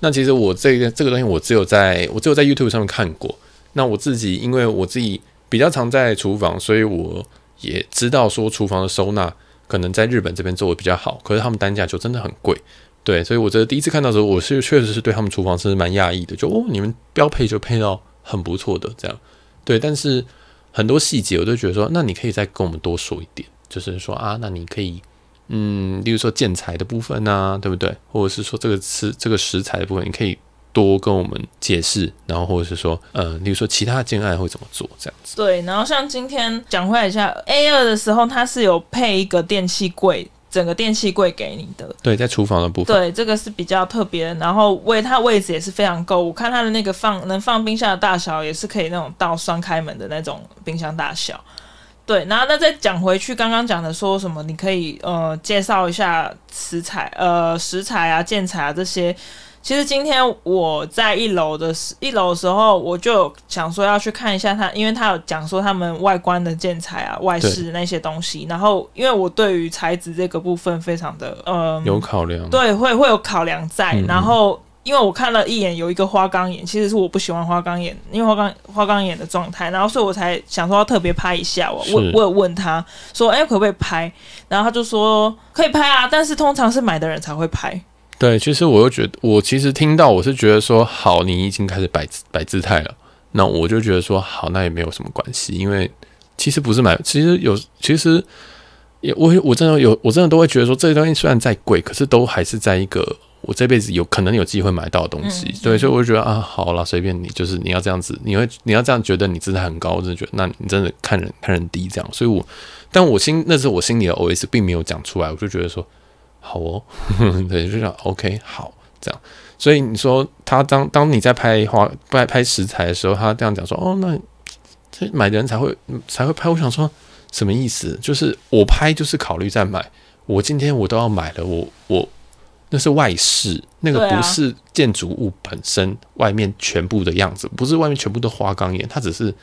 那其实我这个这个东西，我只有在我只有在 YouTube 上面看过。那我自己，因为我自己比较常在厨房，所以我也知道说厨房的收纳可能在日本这边做的比较好，可是他们单价就真的很贵，对，所以我觉得第一次看到的时候，我是确实是对他们厨房是蛮讶异的，就哦，你们标配就配到很不错的这样，对，但是很多细节我都觉得说，那你可以再跟我们多说一点，就是说啊，那你可以，嗯，例如说建材的部分啊，对不对？或者是说这个吃这个食材的部分，你可以。多跟我们解释，然后或者是说，呃，比如说其他建案会怎么做这样子。对，然后像今天讲回来一下 A 二的时候，它是有配一个电器柜，整个电器柜给你的。对，在厨房的部分。对，这个是比较特别。然后位它位置也是非常够，我看它的那个放能放冰箱的大小也是可以那种到双开门的那种冰箱大小。对，然后那再讲回去，刚刚讲的说什么，你可以呃介绍一下食材呃食材啊建材啊这些。其实今天我在一楼的时一楼的时候，我就想说要去看一下他，因为他有讲说他们外观的建材啊、外饰那些东西。然后，因为我对于材质这个部分非常的呃有考量，对，会会有考量在。嗯嗯，然后，因为我看了一眼，有一个花岗岩，其实是我不喜欢花岗岩，因为花岗花岗岩的状态。然后，所以我才想说要特别拍一下。我我我有问他说，哎，可不可以拍？然后他就说可以拍啊，但是通常是买的人才会拍。对，其实我又觉得，我其实听到我是觉得说，好，你已经开始摆摆姿态了，那我就觉得说，好，那也没有什么关系，因为其实不是买，其实有，其实也我我真的有，我真的都会觉得说，这些东西虽然再贵，可是都还是在一个我这辈子有可能有机会买到的东西，对，所以我就觉得啊，好了，随便你，就是你要这样子，你会你要这样觉得你姿态很高，我真的觉得，那你真的看人看人低这样，所以我，但我心那是我心里的 OS，并没有讲出来，我就觉得说。好哦，对，就想 OK，好这样。所以你说他当当你在拍花拍拍食材的时候，他这样讲说，哦，那这买的人才会才会拍。我想说什么意思？就是我拍就是考虑再买。我今天我都要买了，我我那是外饰，那个不是建筑物本身外面全部的样子，不是外面全部都花岗岩，它只是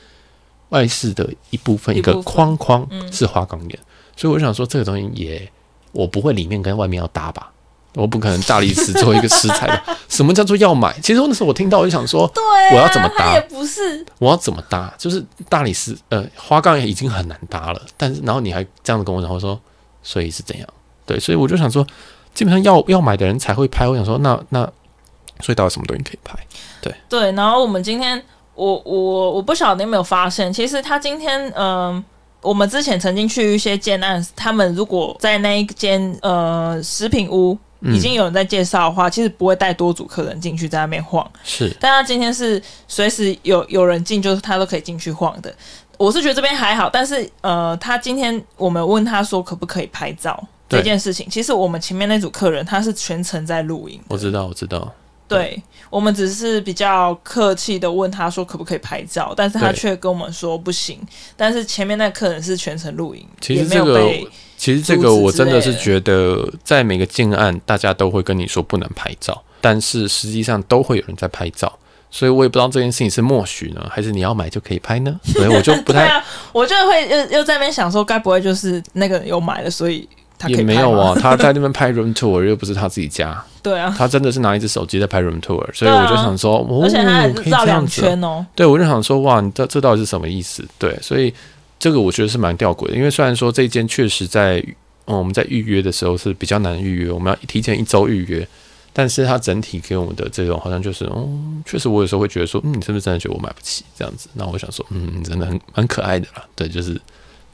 外饰的一部分，一个框框是花岗岩。所以我想说这个东西也。我不会里面跟外面要搭吧，我不可能大理石做一个食材吧。什么叫做要买？其实那时候我听到我就想说，对，我要怎么搭？也不是，我要怎么搭？就是大理石，呃，花岗岩已经很难搭了，但是然后你还这样子跟我讲，我说，所以是怎样？对，所以我就想说，基本上要要买的人才会拍。我想说，那那所以到底什么东西可以拍？对对，然后我们今天，我我我不晓得你有没有发现，其实他今天，嗯、呃。我们之前曾经去一些建案，他们如果在那一间呃食品屋已经有人在介绍的话，嗯、其实不会带多组客人进去在那边晃。是，但他今天是随时有有人进，就是他都可以进去晃的。我是觉得这边还好，但是呃，他今天我们问他说可不可以拍照这件事情，其实我们前面那组客人他是全程在录影。我知道，我知道。对，我们只是比较客气的问他说可不可以拍照，但是他却跟我们说不行。但是前面那客人是全程录影，其实这个其实这个我真的是觉得，在每个近案大家都会跟你说不能拍照，但是实际上都会有人在拍照，所以我也不知道这件事情是默许呢，还是你要买就可以拍呢？所以我就不太，啊、我就会又又在那边想说，该不会就是那个有买了，所以。也没有啊，他在那边拍 room tour 又不是他自己家。对啊，他真的是拿一只手机在拍 room tour，所以我就想说，哦，而且他还绕两圈哦。对，我就想说，哇，你这这到底是什么意思？对，所以这个我觉得是蛮吊诡的，因为虽然说这间确实在，嗯，我们在预约的时候是比较难预约，我们要提前一周预约，但是它整体给我们的这种好像就是，嗯，确实我有时候会觉得说，嗯，你是不是真的觉得我买不起这样子？那我想说，嗯，真的很蛮可爱的啦，对，就是。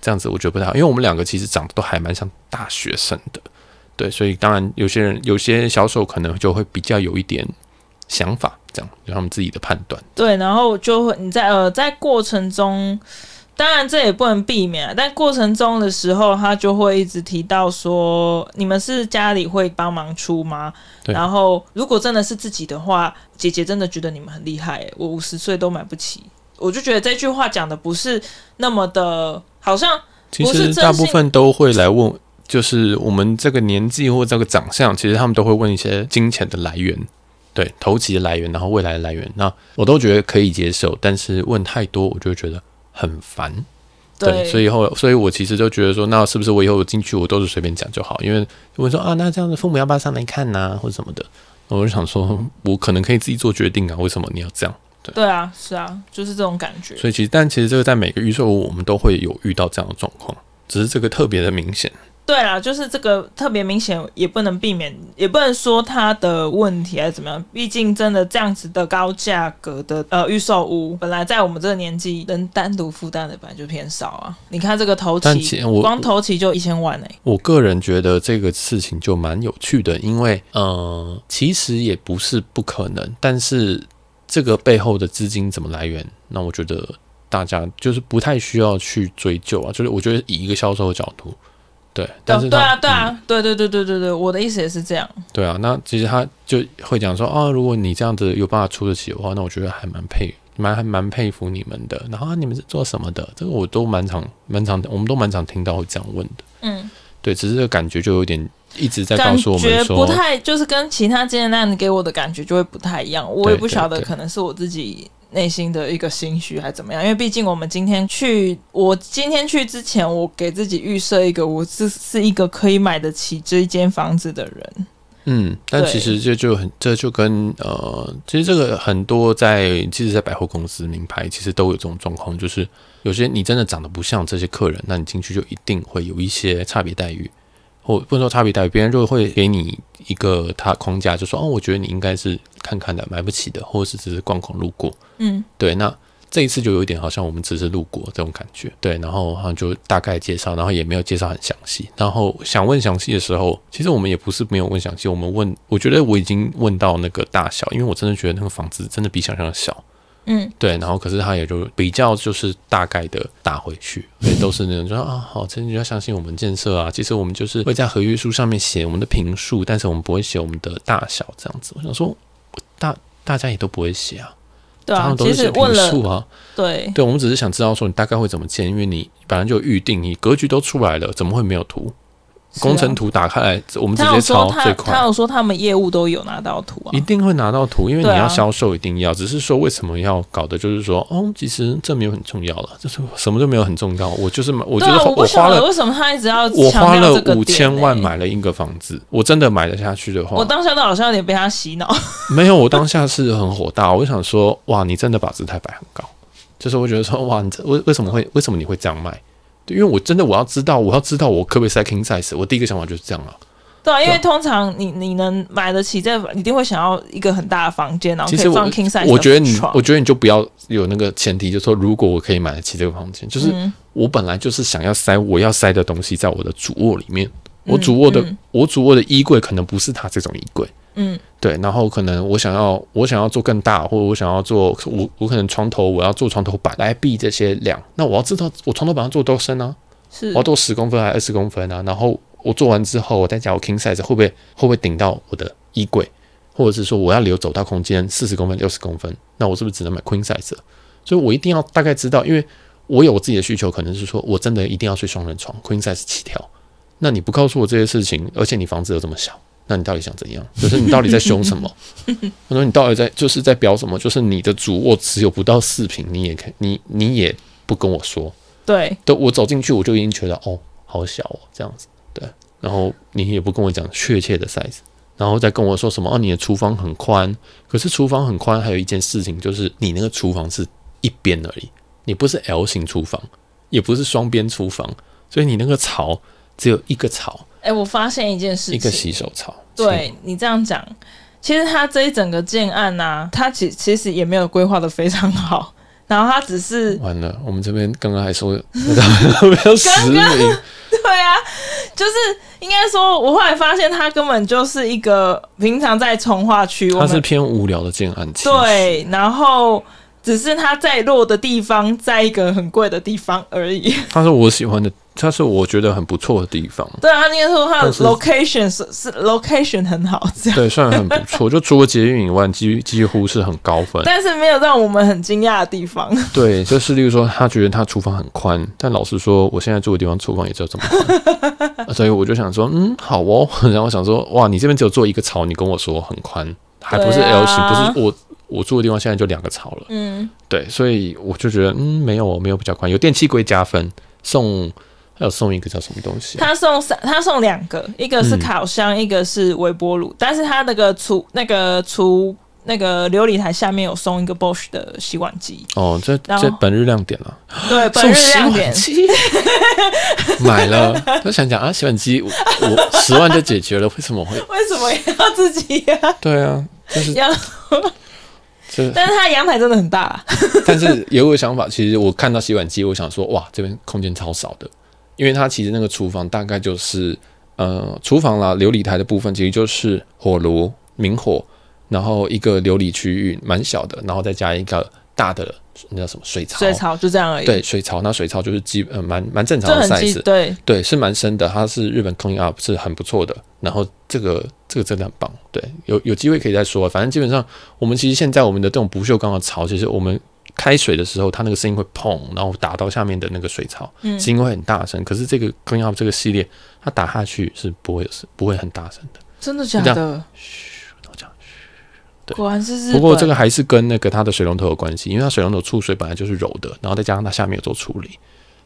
这样子我觉得不太好，因为我们两个其实长得都还蛮像大学生的，对，所以当然有些人有些销售可能就会比较有一点想法，这样有他们自己的判断。对，然后就会你在呃在过程中，当然这也不能避免，但过程中的时候，他就会一直提到说，你们是家里会帮忙出吗？对。然后如果真的是自己的话，姐姐真的觉得你们很厉害，我五十岁都买不起。我就觉得这句话讲的不是那么的，好像其实大部分都会来问，就是我们这个年纪或这个长相，其实他们都会问一些金钱的来源，对，头期的来源，然后未来的来源，那我都觉得可以接受，但是问太多，我就会觉得很烦，对，对，所以后，所以我其实就觉得说，那是不是我以后进去我都是随便讲就好？因为我说啊，那这样子父母要不要上来看呐、啊，或者什么的，我就想说，我可能可以自己做决定啊，为什么你要这样？对，对啊，是啊，就是这种感觉。所以其实，但其实这个在每个预售屋我们都会有遇到这样的状况，只是这个特别的明显。对啊，就是这个特别明显，也不能避免，也不能说它的问题还是怎么样。毕竟真的这样子的高价格的呃预售屋，本来在我们这个年纪能单独负担的本来就偏少啊。你看这个头期，光头期就一千万呢、欸。我个人觉得这个事情就蛮有趣的，因为呃，其实也不是不可能，但是。这个背后的资金怎么来源？那我觉得大家就是不太需要去追究啊。就是我觉得以一个销售的角度，对，但是对啊，对啊，对对对对对对，我的意思也是这样。对啊，那其实他就会讲说，哦，如果你这样子有办法出得起的话，那我觉得还蛮佩，蛮还蛮佩服你们的。然后你们是做什么的？这个我都蛮常蛮常，我们都蛮常听到会这样问的。嗯，对，只是这个感觉就有点。一直在告诉我们说，不太就是跟其他经验案给我的感觉就会不太一样。我也不晓得，可能是我自己内心的一个心虚还是怎么样。因为毕竟我们今天去，我今天去之前，我给自己预设一个，我是是一个可以买得起这一间房子的人。嗯，但其实这就很，这就跟呃，其实这个很多在，其实，在百货公司名牌，其实都有这种状况，就是有些你真的长得不像这些客人，那你进去就一定会有一些差别待遇。或不能说差别待遇，别人就会给你一个他框架，就说哦，我觉得你应该是看看的，买不起的，或者是只是逛逛路过。嗯，对。那这一次就有一点好像我们只是路过这种感觉，对。然后好像就大概介绍，然后也没有介绍很详细。然后想问详细的时候，其实我们也不是没有问详细，我们问，我觉得我已经问到那个大小，因为我真的觉得那个房子真的比想象的小。嗯，对，然后可是他也就比较就是大概的打回去，所以都是那种就说啊，好，真的你要相信我们建设啊。其实我们就是会在合约书上面写我们的坪数，但是我们不会写我们的大小这样子。我想说，大大家也都不会写啊，对啊，都是写坪数啊，对，对，我们只是想知道说你大概会怎么建，因为你本来就预定，你格局都出来了，怎么会没有图？工程图打开来，我们直接抄最快。他有说他们业务都有拿到图啊，一定会拿到图，因为你要销售一定要。只是说为什么要搞的，就是说哦，其实这没有很重要了，就是什么都没有很重要。我就是我觉得我花了，为什么他一直要我花了五千万买了一个房子，我真的买得下去的话，我当下都好像有点被他洗脑。没有，我当下是很火大，我想说哇，你真的把姿态摆很高，就是我觉得说哇，你这为为什么会为什么你会这样卖？对，因为我真的我要知道，我要知道我可不可以塞 king size。我第一个想法就是这样了。对啊，因为通常你你能买得起这，一定会想要一个很大的房间，然后可以放 king size。我觉得你，我觉得你就不要有那个前提，就是说如果我可以买得起这个房间，就是我本来就是想要塞我要塞的东西在我的主卧里面。我主卧的、嗯嗯、我主卧的衣柜可能不是他这种衣柜，嗯，对。然后可能我想要我想要做更大，或者我想要做我我可能床头我要做床头板来避这些梁，那我要知道我床头板要做多深呢、啊？是，我要做十公分还是二十公分啊？然后我做完之后，我再加我 king size 会不会会不会顶到我的衣柜？或者是说我要留走道空间四十公分六十公分，那我是不是只能买 queen size？所以我一定要大概知道，因为我有我自己的需求，可能是说我真的一定要睡双人床 queen size 起跳。那你不告诉我这些事情，而且你房子又这么小，那你到底想怎样？就是你到底在凶什么？我说你到底在就是在表什么？就是你的主卧只有不到四平，你也可你你也不跟我说。对，都我走进去我就已经觉得哦，好小哦，这样子。对，然后你也不跟我讲确切的 size。然后再跟我说什么？哦，你的厨房很宽，可是厨房很宽，还有一件事情就是你那个厨房是一边而已，你不是 L 型厨房，也不是双边厨房，所以你那个槽只有一个槽。哎，我发现一件事情，一个洗手槽。对你这样讲，其实他这一整个建案呐、啊，他其其实也没有规划的非常好，然后他只是完了。我们这边刚刚还说没有实名。对啊，就是应该说，我后来发现他根本就是一个平常在从化区，它是偏无聊的建案。对，然后只是它在落的地方，在一个很贵的地方而已。他是我喜欢的。它是我觉得很不错的地方。对啊，应该说它的 location 是是 location 很好，这样。对，算很不错。就除了捷运以外，几几乎是很高分。但是没有让我们很惊讶的地方。对，就是例如说，他觉得他厨房很宽，但老实说，我现在住的地方厨房也只有这么宽。所以我就想说，嗯，好哦。然后我想说，哇，你这边只有做一个槽，你跟我说很宽，还不是 L 型，啊、不是我我住的地方现在就两个槽了。嗯，对，所以我就觉得，嗯，没有，没有比较宽，有电器柜加分送。还有送一个叫什么东西？他送三，他送两个，一个是烤箱，嗯、一个是微波炉。但是他那个厨那个厨那个琉璃台下面有送一个 Bosch 的洗碗机。哦，这这本日亮点了。对，本日亮点。买了，他想讲啊，洗碗机我十万就解决了，为什么会？为什么要自己呀、啊？对啊，就是要。但是他阳台真的很大、啊。但是有个想法，其实我看到洗碗机，我想说，哇，这边空间超少的。因为它其实那个厨房大概就是，呃，厨房啦，琉璃台的部分其实就是火炉、明火，然后一个琉璃区域蛮小的，然后再加一个大的那叫什么水槽？水槽就这样而已。对，水槽，那水槽就是基呃蛮蛮正常的 size，对对，是蛮深的，它是日本 clean up 是很不错的。然后这个这个真的很棒，对，有有机会可以再说。反正基本上我们其实现在我们的这种不锈钢的槽，其实我们。开水的时候，它那个声音会砰，然后打到下面的那个水槽，嗯，声音会很大声。可是这个 Clean Up 这个系列，它打下去是不会有声，不会很大声的。真的假的？嘘，然后这样，嘘，对。果然是不过这个还是跟那个它的水龙头有关系，因为它水龙头出水本来就是柔的，然后再加上它下面有做处理，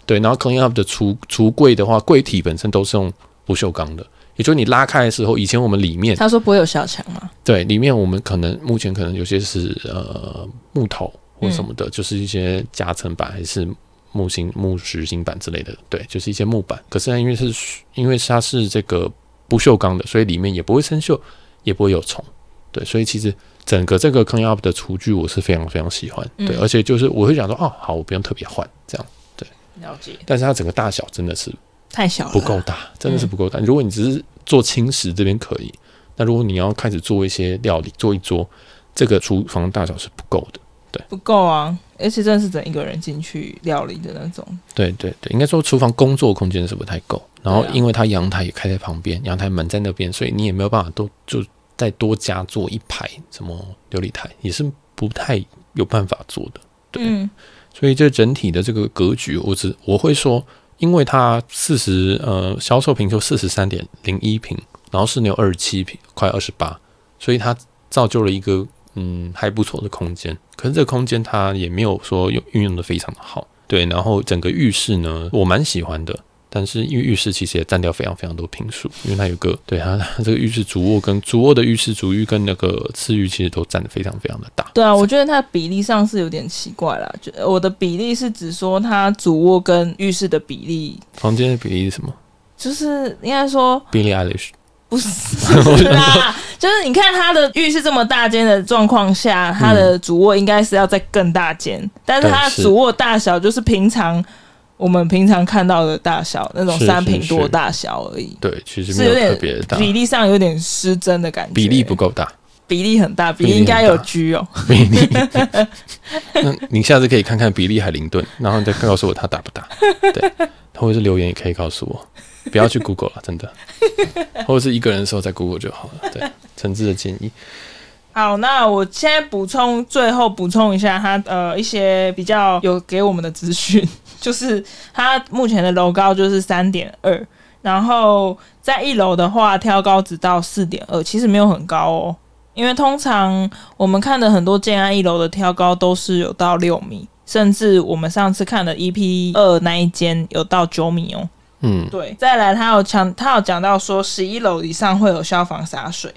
对。然后 Clean Up 的橱橱柜的话，柜体本身都是用不锈钢的，也就是你拉开的时候，以前我们里面他说不会有小强吗？对，里面我们可能目前可能有些是呃木头。或什么的，就是一些夹层板还是木芯、木实心板之类的，对，就是一些木板。可是因为是因为它是这个不锈钢的，所以里面也不会生锈，也不会有虫，对。所以其实整个这个 Up 的厨具我是非常非常喜欢，对。而且就是我会想说，哦，好，我不用特别换这样，对。了解。但是它整个大小真的是太小了，不够大，真的是不够大。如果你只是做轻食这边可以，那如果你要开始做一些料理，做一桌，这个厨房大小是不够的。对，不够啊，而且真的是整一个人进去料理的那种。对对对，应该说厨房工作空间是不太够。然后因为它阳台也开在旁边，阳台门在那边，所以你也没有办法都就再多加做一排什么琉璃台，也是不太有办法做的。对，嗯、所以这整体的这个格局，我只我会说，因为它四十呃销售平就四十三点零一平，然后室内有二十七平，快二十八，所以它造就了一个。嗯，还不错的空间，可是这个空间它也没有说用运用的非常的好，对。然后整个浴室呢，我蛮喜欢的，但是因为浴室其实也占掉非常非常多平数，因为它有个对它这个浴室主卧跟主卧的浴室主浴跟那个次浴其实都占的非常非常的大。对啊，我觉得它比例上是有点奇怪啦。就我的比例是指说它主卧跟浴室的比例，房间的比例是什么？就是应该说 Billie Eilish。不是啦，就是你看他的浴室这么大间的状况下，他的主卧应该是要再更大间，但是他的主卧大小就是平常我们平常看到的大小，那种三平多大小而已。对，其实没有特别大，比例上有点失真的感觉，比例不够大，比例很大，比例应该有 G 哦。比例，那你下次可以看看比例海灵顿，然后你再告诉我他大不大。对，或者是留言也可以告诉我，不要去 Google 了，真的，或者是一个人的时候在 Google 就好了。对，诚挚的建议。好，那我现在补充，最后补充一下他呃一些比较有给我们的资讯，就是它目前的楼高就是三点二，然后在一楼的话挑高只到四点二，其实没有很高哦，因为通常我们看的很多建安一楼的挑高都是有到六米，甚至我们上次看的 EP 二那一间有到九米哦。嗯，对，再来他有强，他有讲到说十一楼以上会有消防洒水。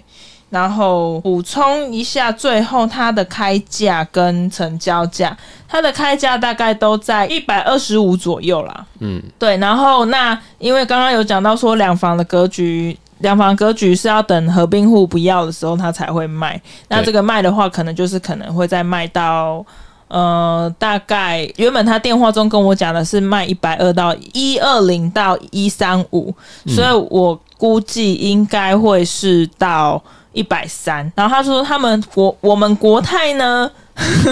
然后补充一下，最后它的开价跟成交价，它的开价大概都在一百二十五左右啦。嗯，对。然后那因为刚刚有讲到说两房的格局，两房格局是要等合并户不要的时候，它才会卖。那这个卖的话，可能就是可能会再卖到呃，大概原本他电话中跟我讲的是卖一百二到一二零到一三五，所以我估计应该会是到。一百三，然后他说他们国我们国泰呢，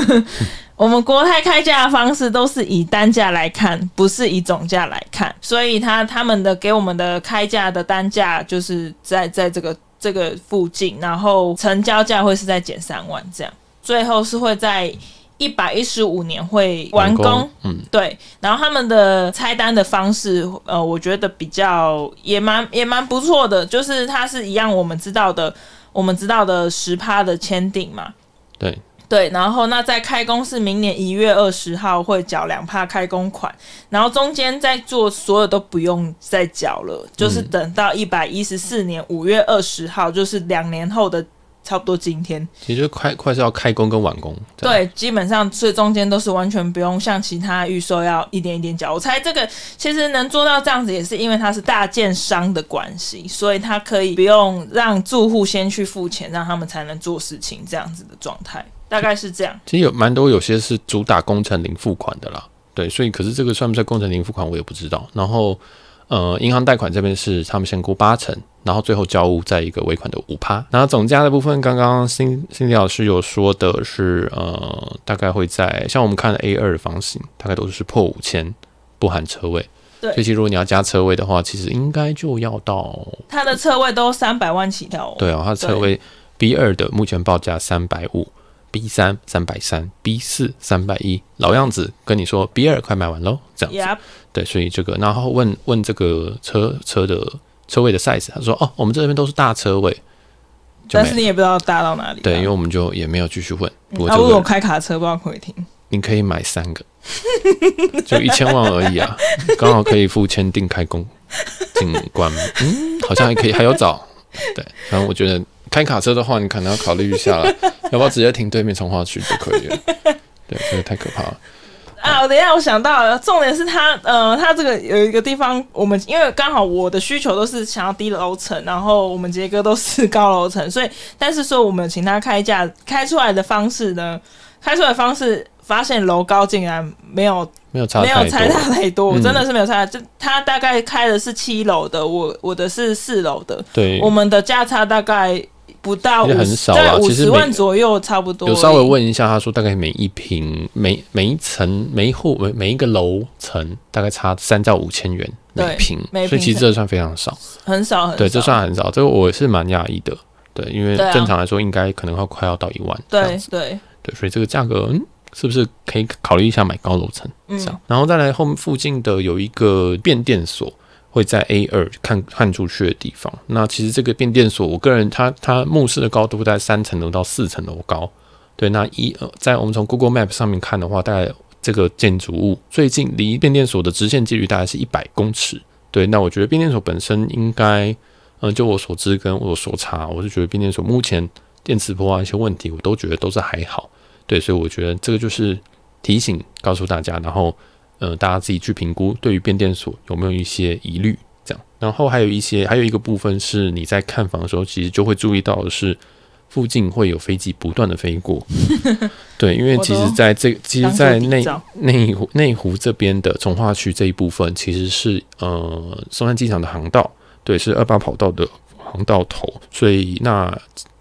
我们国泰开价的方式都是以单价来看，不是以总价来看，所以他他们的给我们的开价的单价就是在在这个这个附近，然后成交价会是在减三万这样，最后是会在一百一十五年会完工，完工，嗯，对，然后他们的拆单的方式，呃，我觉得比较也蛮也蛮不错的，就是它是一样我们知道的。我们知道的十趴的签订嘛，对对，然后那在开工是明年一月二十号会缴两趴开工款，然后中间在做所有都不用再缴了，就是等到一百一十四年五月二十号，就是两年后的。差不多今天，其实快快是要开工跟完工，对，基本上这中间都是完全不用像其他预售要一点一点缴。我猜这个其实能做到这样子，也是因为它是大建商的关系，所以它可以不用让住户先去付钱，让他们才能做事情，这样子的状态大概是这样。其实有蛮多有些是主打工程零付款的啦，对，所以可是这个算不算工程零付款我也不知道。然后呃，银行贷款这边是他们先估八成。然后最后交屋在一个尾款的五趴，然后总价的部分，刚刚新新迪老师有说的是，呃，大概会在像我们看的 A 二房型，大概都是破五千，不含车位。对，所以其实如果你要加车位的话，其实应该就要到它的车位都三百万起跳哦。对啊，它的车位 B 二的目前报价三百五，B 三三百三，B 四三百一，老样子跟你说 B 二快卖完喽，这样子。对，所以这个，然后问问这个车车的。车位的 size，他说：“哦，我们这边都是大车位，但是你也不知道大到哪里。”对，因为我们就也没有继续问。那、嗯啊、如果我开卡车，不知道可以停。你可以买三个，就一千万而已啊，刚好可以付签订开工景观。嗯，好像还可以，还有找。对，然后我觉得开卡车的话，你可能要考虑一下了，要不要直接停对面从化区就可以了？对，这个太可怕了。啊，等一下，我想到了，重点是他，呃，他这个有一个地方，我们因为刚好我的需求都是想要低楼层，然后我们杰哥都是 高楼层，所以，但是说我们请他开价开出来的方式呢，开出来的方式发现楼高竟然没有没有差没有差太多，我真的是没有差，嗯、就他大概开的是七楼的，我我的是四楼的，对，我们的价差大概。不到很少啊，五十万左右差不多。有稍微问一下，他说大概每一平、每每一层、每一户、每每一个楼层大概差三到五千元每平，所以其实这算非常少，很少很少。对，这算很少，这个我是蛮讶异的。对，因为正常来说应该可能会快要到一万。对对对，所以这个价格，嗯，是不是可以考虑一下买高楼层？嗯，然后再来后面附近的有一个变电所。会在 A 二看看出去的地方。那其实这个变电所，我个人它它目视的高度在三层楼到四层楼高。对，那一呃，在我们从 Google Map 上面看的话，大概这个建筑物最近离变电所的直线距离大概是一百公尺。对，那我觉得变电所本身应该，嗯，就我所知跟我所查，我是觉得变电所目前电磁波啊一些问题，我都觉得都是还好。对，所以我觉得这个就是提醒告诉大家，然后。呃，大家自己去评估，对于变电所有没有一些疑虑？这样，然后还有一些，还有一个部分是你在看房的时候，其实就会注意到的是，附近会有飞机不断的飞过。对，因为其实在这，其实，在内内湖内湖这边的从化区这一部分，其实是呃松山机场的航道，对，是二八跑道的航道头，所以那。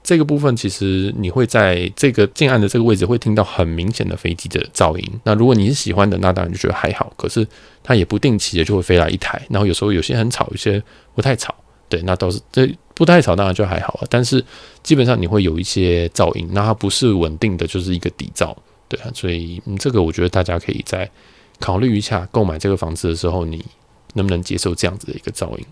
这个部分其实你会在这个近岸的这个位置会听到很明显的飞机的噪音。那如果你是喜欢的，那当然就觉得还好。可是它也不定期的就会飞来一台，然后有时候有些很吵，有些不太吵。对，那都是这不太吵，当然就还好了。但是基本上你会有一些噪音，那它不是稳定的，就是一个底噪。对啊，所以嗯，这个我觉得大家可以再考虑一下，购买这个房子的时候，你能不能接受这样子的一个噪音？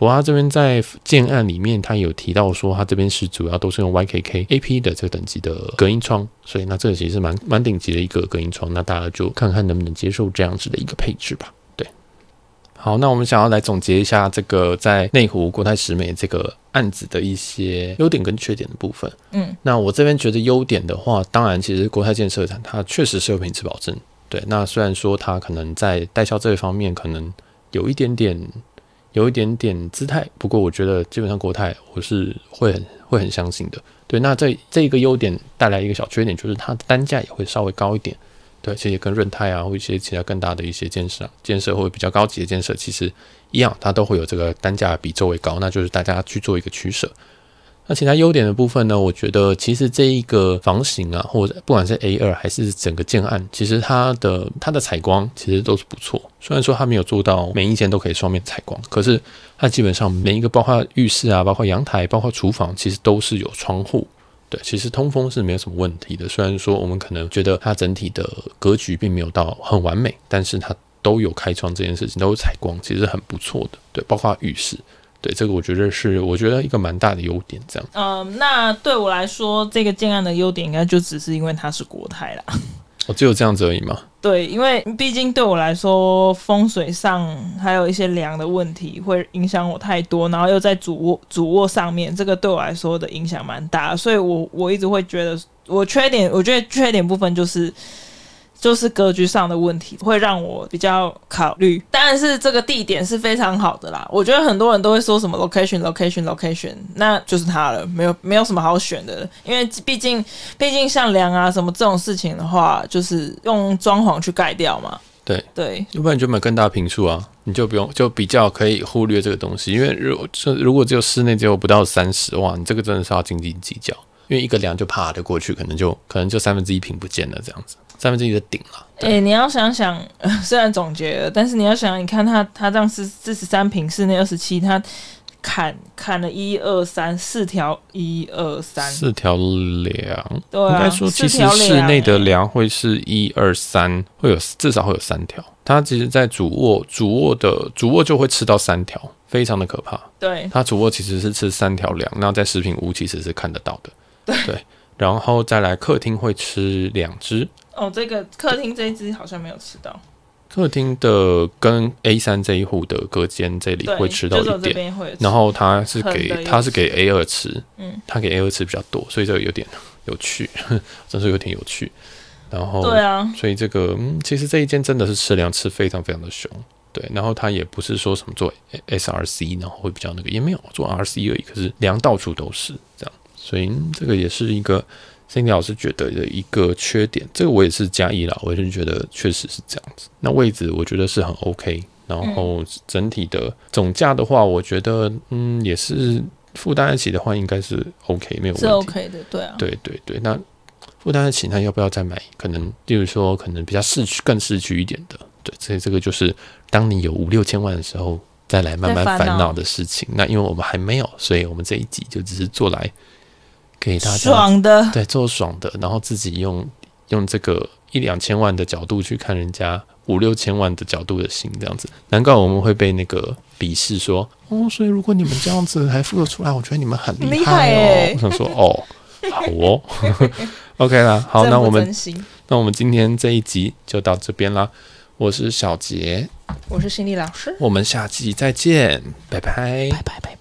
不过他这边在建案里面，他有提到说，他这边是主要都是用 YKK AP 的这个等级的隔音窗，所以那这个其实蛮蛮顶级的一个隔音窗，那大家就看看能不能接受这样子的一个配置吧。对，好，那我们想要来总结一下这个在内湖国泰石美这个案子的一些优点跟缺点的部分。嗯，那我这边觉得优点的话，当然其实国泰建设厂它确实是有品质保证。对，那虽然说它可能在代销这一方面可能有一点点。有一点点姿态，不过我觉得基本上国泰我是会很会很相信的。对，那这这一个优点带来一个小缺点，就是它的单价也会稍微高一点。对，其实跟润泰啊或一些其他更大的一些建设建设或比较高级的建设其实一样，它都会有这个单价比周围高，那就是大家去做一个取舍。那其他优点的部分呢？我觉得其实这一个房型啊，或者不管是 A 二还是整个建案，其实它的它的采光其实都是不错。虽然说它没有做到每一间都可以双面采光，可是它基本上每一个包括浴室啊、包括阳台、包括厨房，其实都是有窗户。对，其实通风是没有什么问题的。虽然说我们可能觉得它整体的格局并没有到很完美，但是它都有开窗这件事情，都有采光，其实很不错的。对，包括浴室。对，这个我觉得是，我觉得一个蛮大的优点，这样。嗯，那对我来说，这个建案的优点应该就只是因为它是国泰啦。哦，只有这样子而已吗？对，因为毕竟对我来说，风水上还有一些梁的问题会影响我太多，然后又在主卧主卧上面，这个对我来说的影响蛮大，所以我我一直会觉得，我缺点，我觉得缺点部分就是。就是格局上的问题会让我比较考虑，但是这个地点是非常好的啦。我觉得很多人都会说什么 location location location，那就是它了，没有没有什么好选的。因为毕竟毕竟像梁啊什么这种事情的话，就是用装潢去盖掉嘛。对对，要不然你就买更大平数啊，你就不用就比较可以忽略这个东西。因为如这如果只有室内只有不到三十万，你这个真的是要斤斤计较。因为一个梁就啪的过去，可能就可能就三分之一平不见了这样子。三分之一的顶了。诶、欸，你要想想，虽然总结了，但是你要想，你看他他这样是四十三平，室内二十七，他砍砍了一二三四条，一二三四条梁。对啊，应该说其实室内的梁会是一二三，会有至少会有三条。它其实，在主卧主卧的主卧就会吃到三条，非常的可怕。对，它主卧其实是吃三条梁，那在食品屋其实是看得到的。对，对，然后再来客厅会吃两只。哦，这个客厅这一只好像没有吃到。客厅的跟 A 三这一户的隔间这里会吃到一点，然后他是给他是给 A 二吃，嗯，他给 A 二吃比较多，所以这个有点有趣，真是有点有趣。然后对啊，所以这个嗯，其实这一间真的是吃粮吃非常非常的凶，对。然后他也不是说什么做 SRC，然后会比较那个，也没有做 RC 而已，可是粮到处都是这样，所以这个也是一个。Cindy 老师觉得的一个缺点，这个我也是加一了，我也是觉得确实是这样子。那位置我觉得是很 OK，然后整体的总价的话，我觉得嗯也是负担得起的话，应该是 OK 没有问题。是 OK 的，对啊。对对对，那负担得起，那要不要再买？可能例如说，可能比较市区更市区一点的，对，所以这个就是当你有五六千万的时候，再来慢慢烦恼的事情。那因为我们还没有，所以我们这一集就只是做来。给大家爽的，对，做爽的，然后自己用用这个一两千万的角度去看人家五六千万的角度的心，这样子，难怪我们会被那个鄙视说哦，所以如果你们这样子还付得出来，我觉得你们很厉害哦。我想说哦，好哦，OK 啦，好，那我们那我们今天这一集就到这边啦。我是小杰，我是心理老师，我们下期再见，拜。拜，拜拜拜。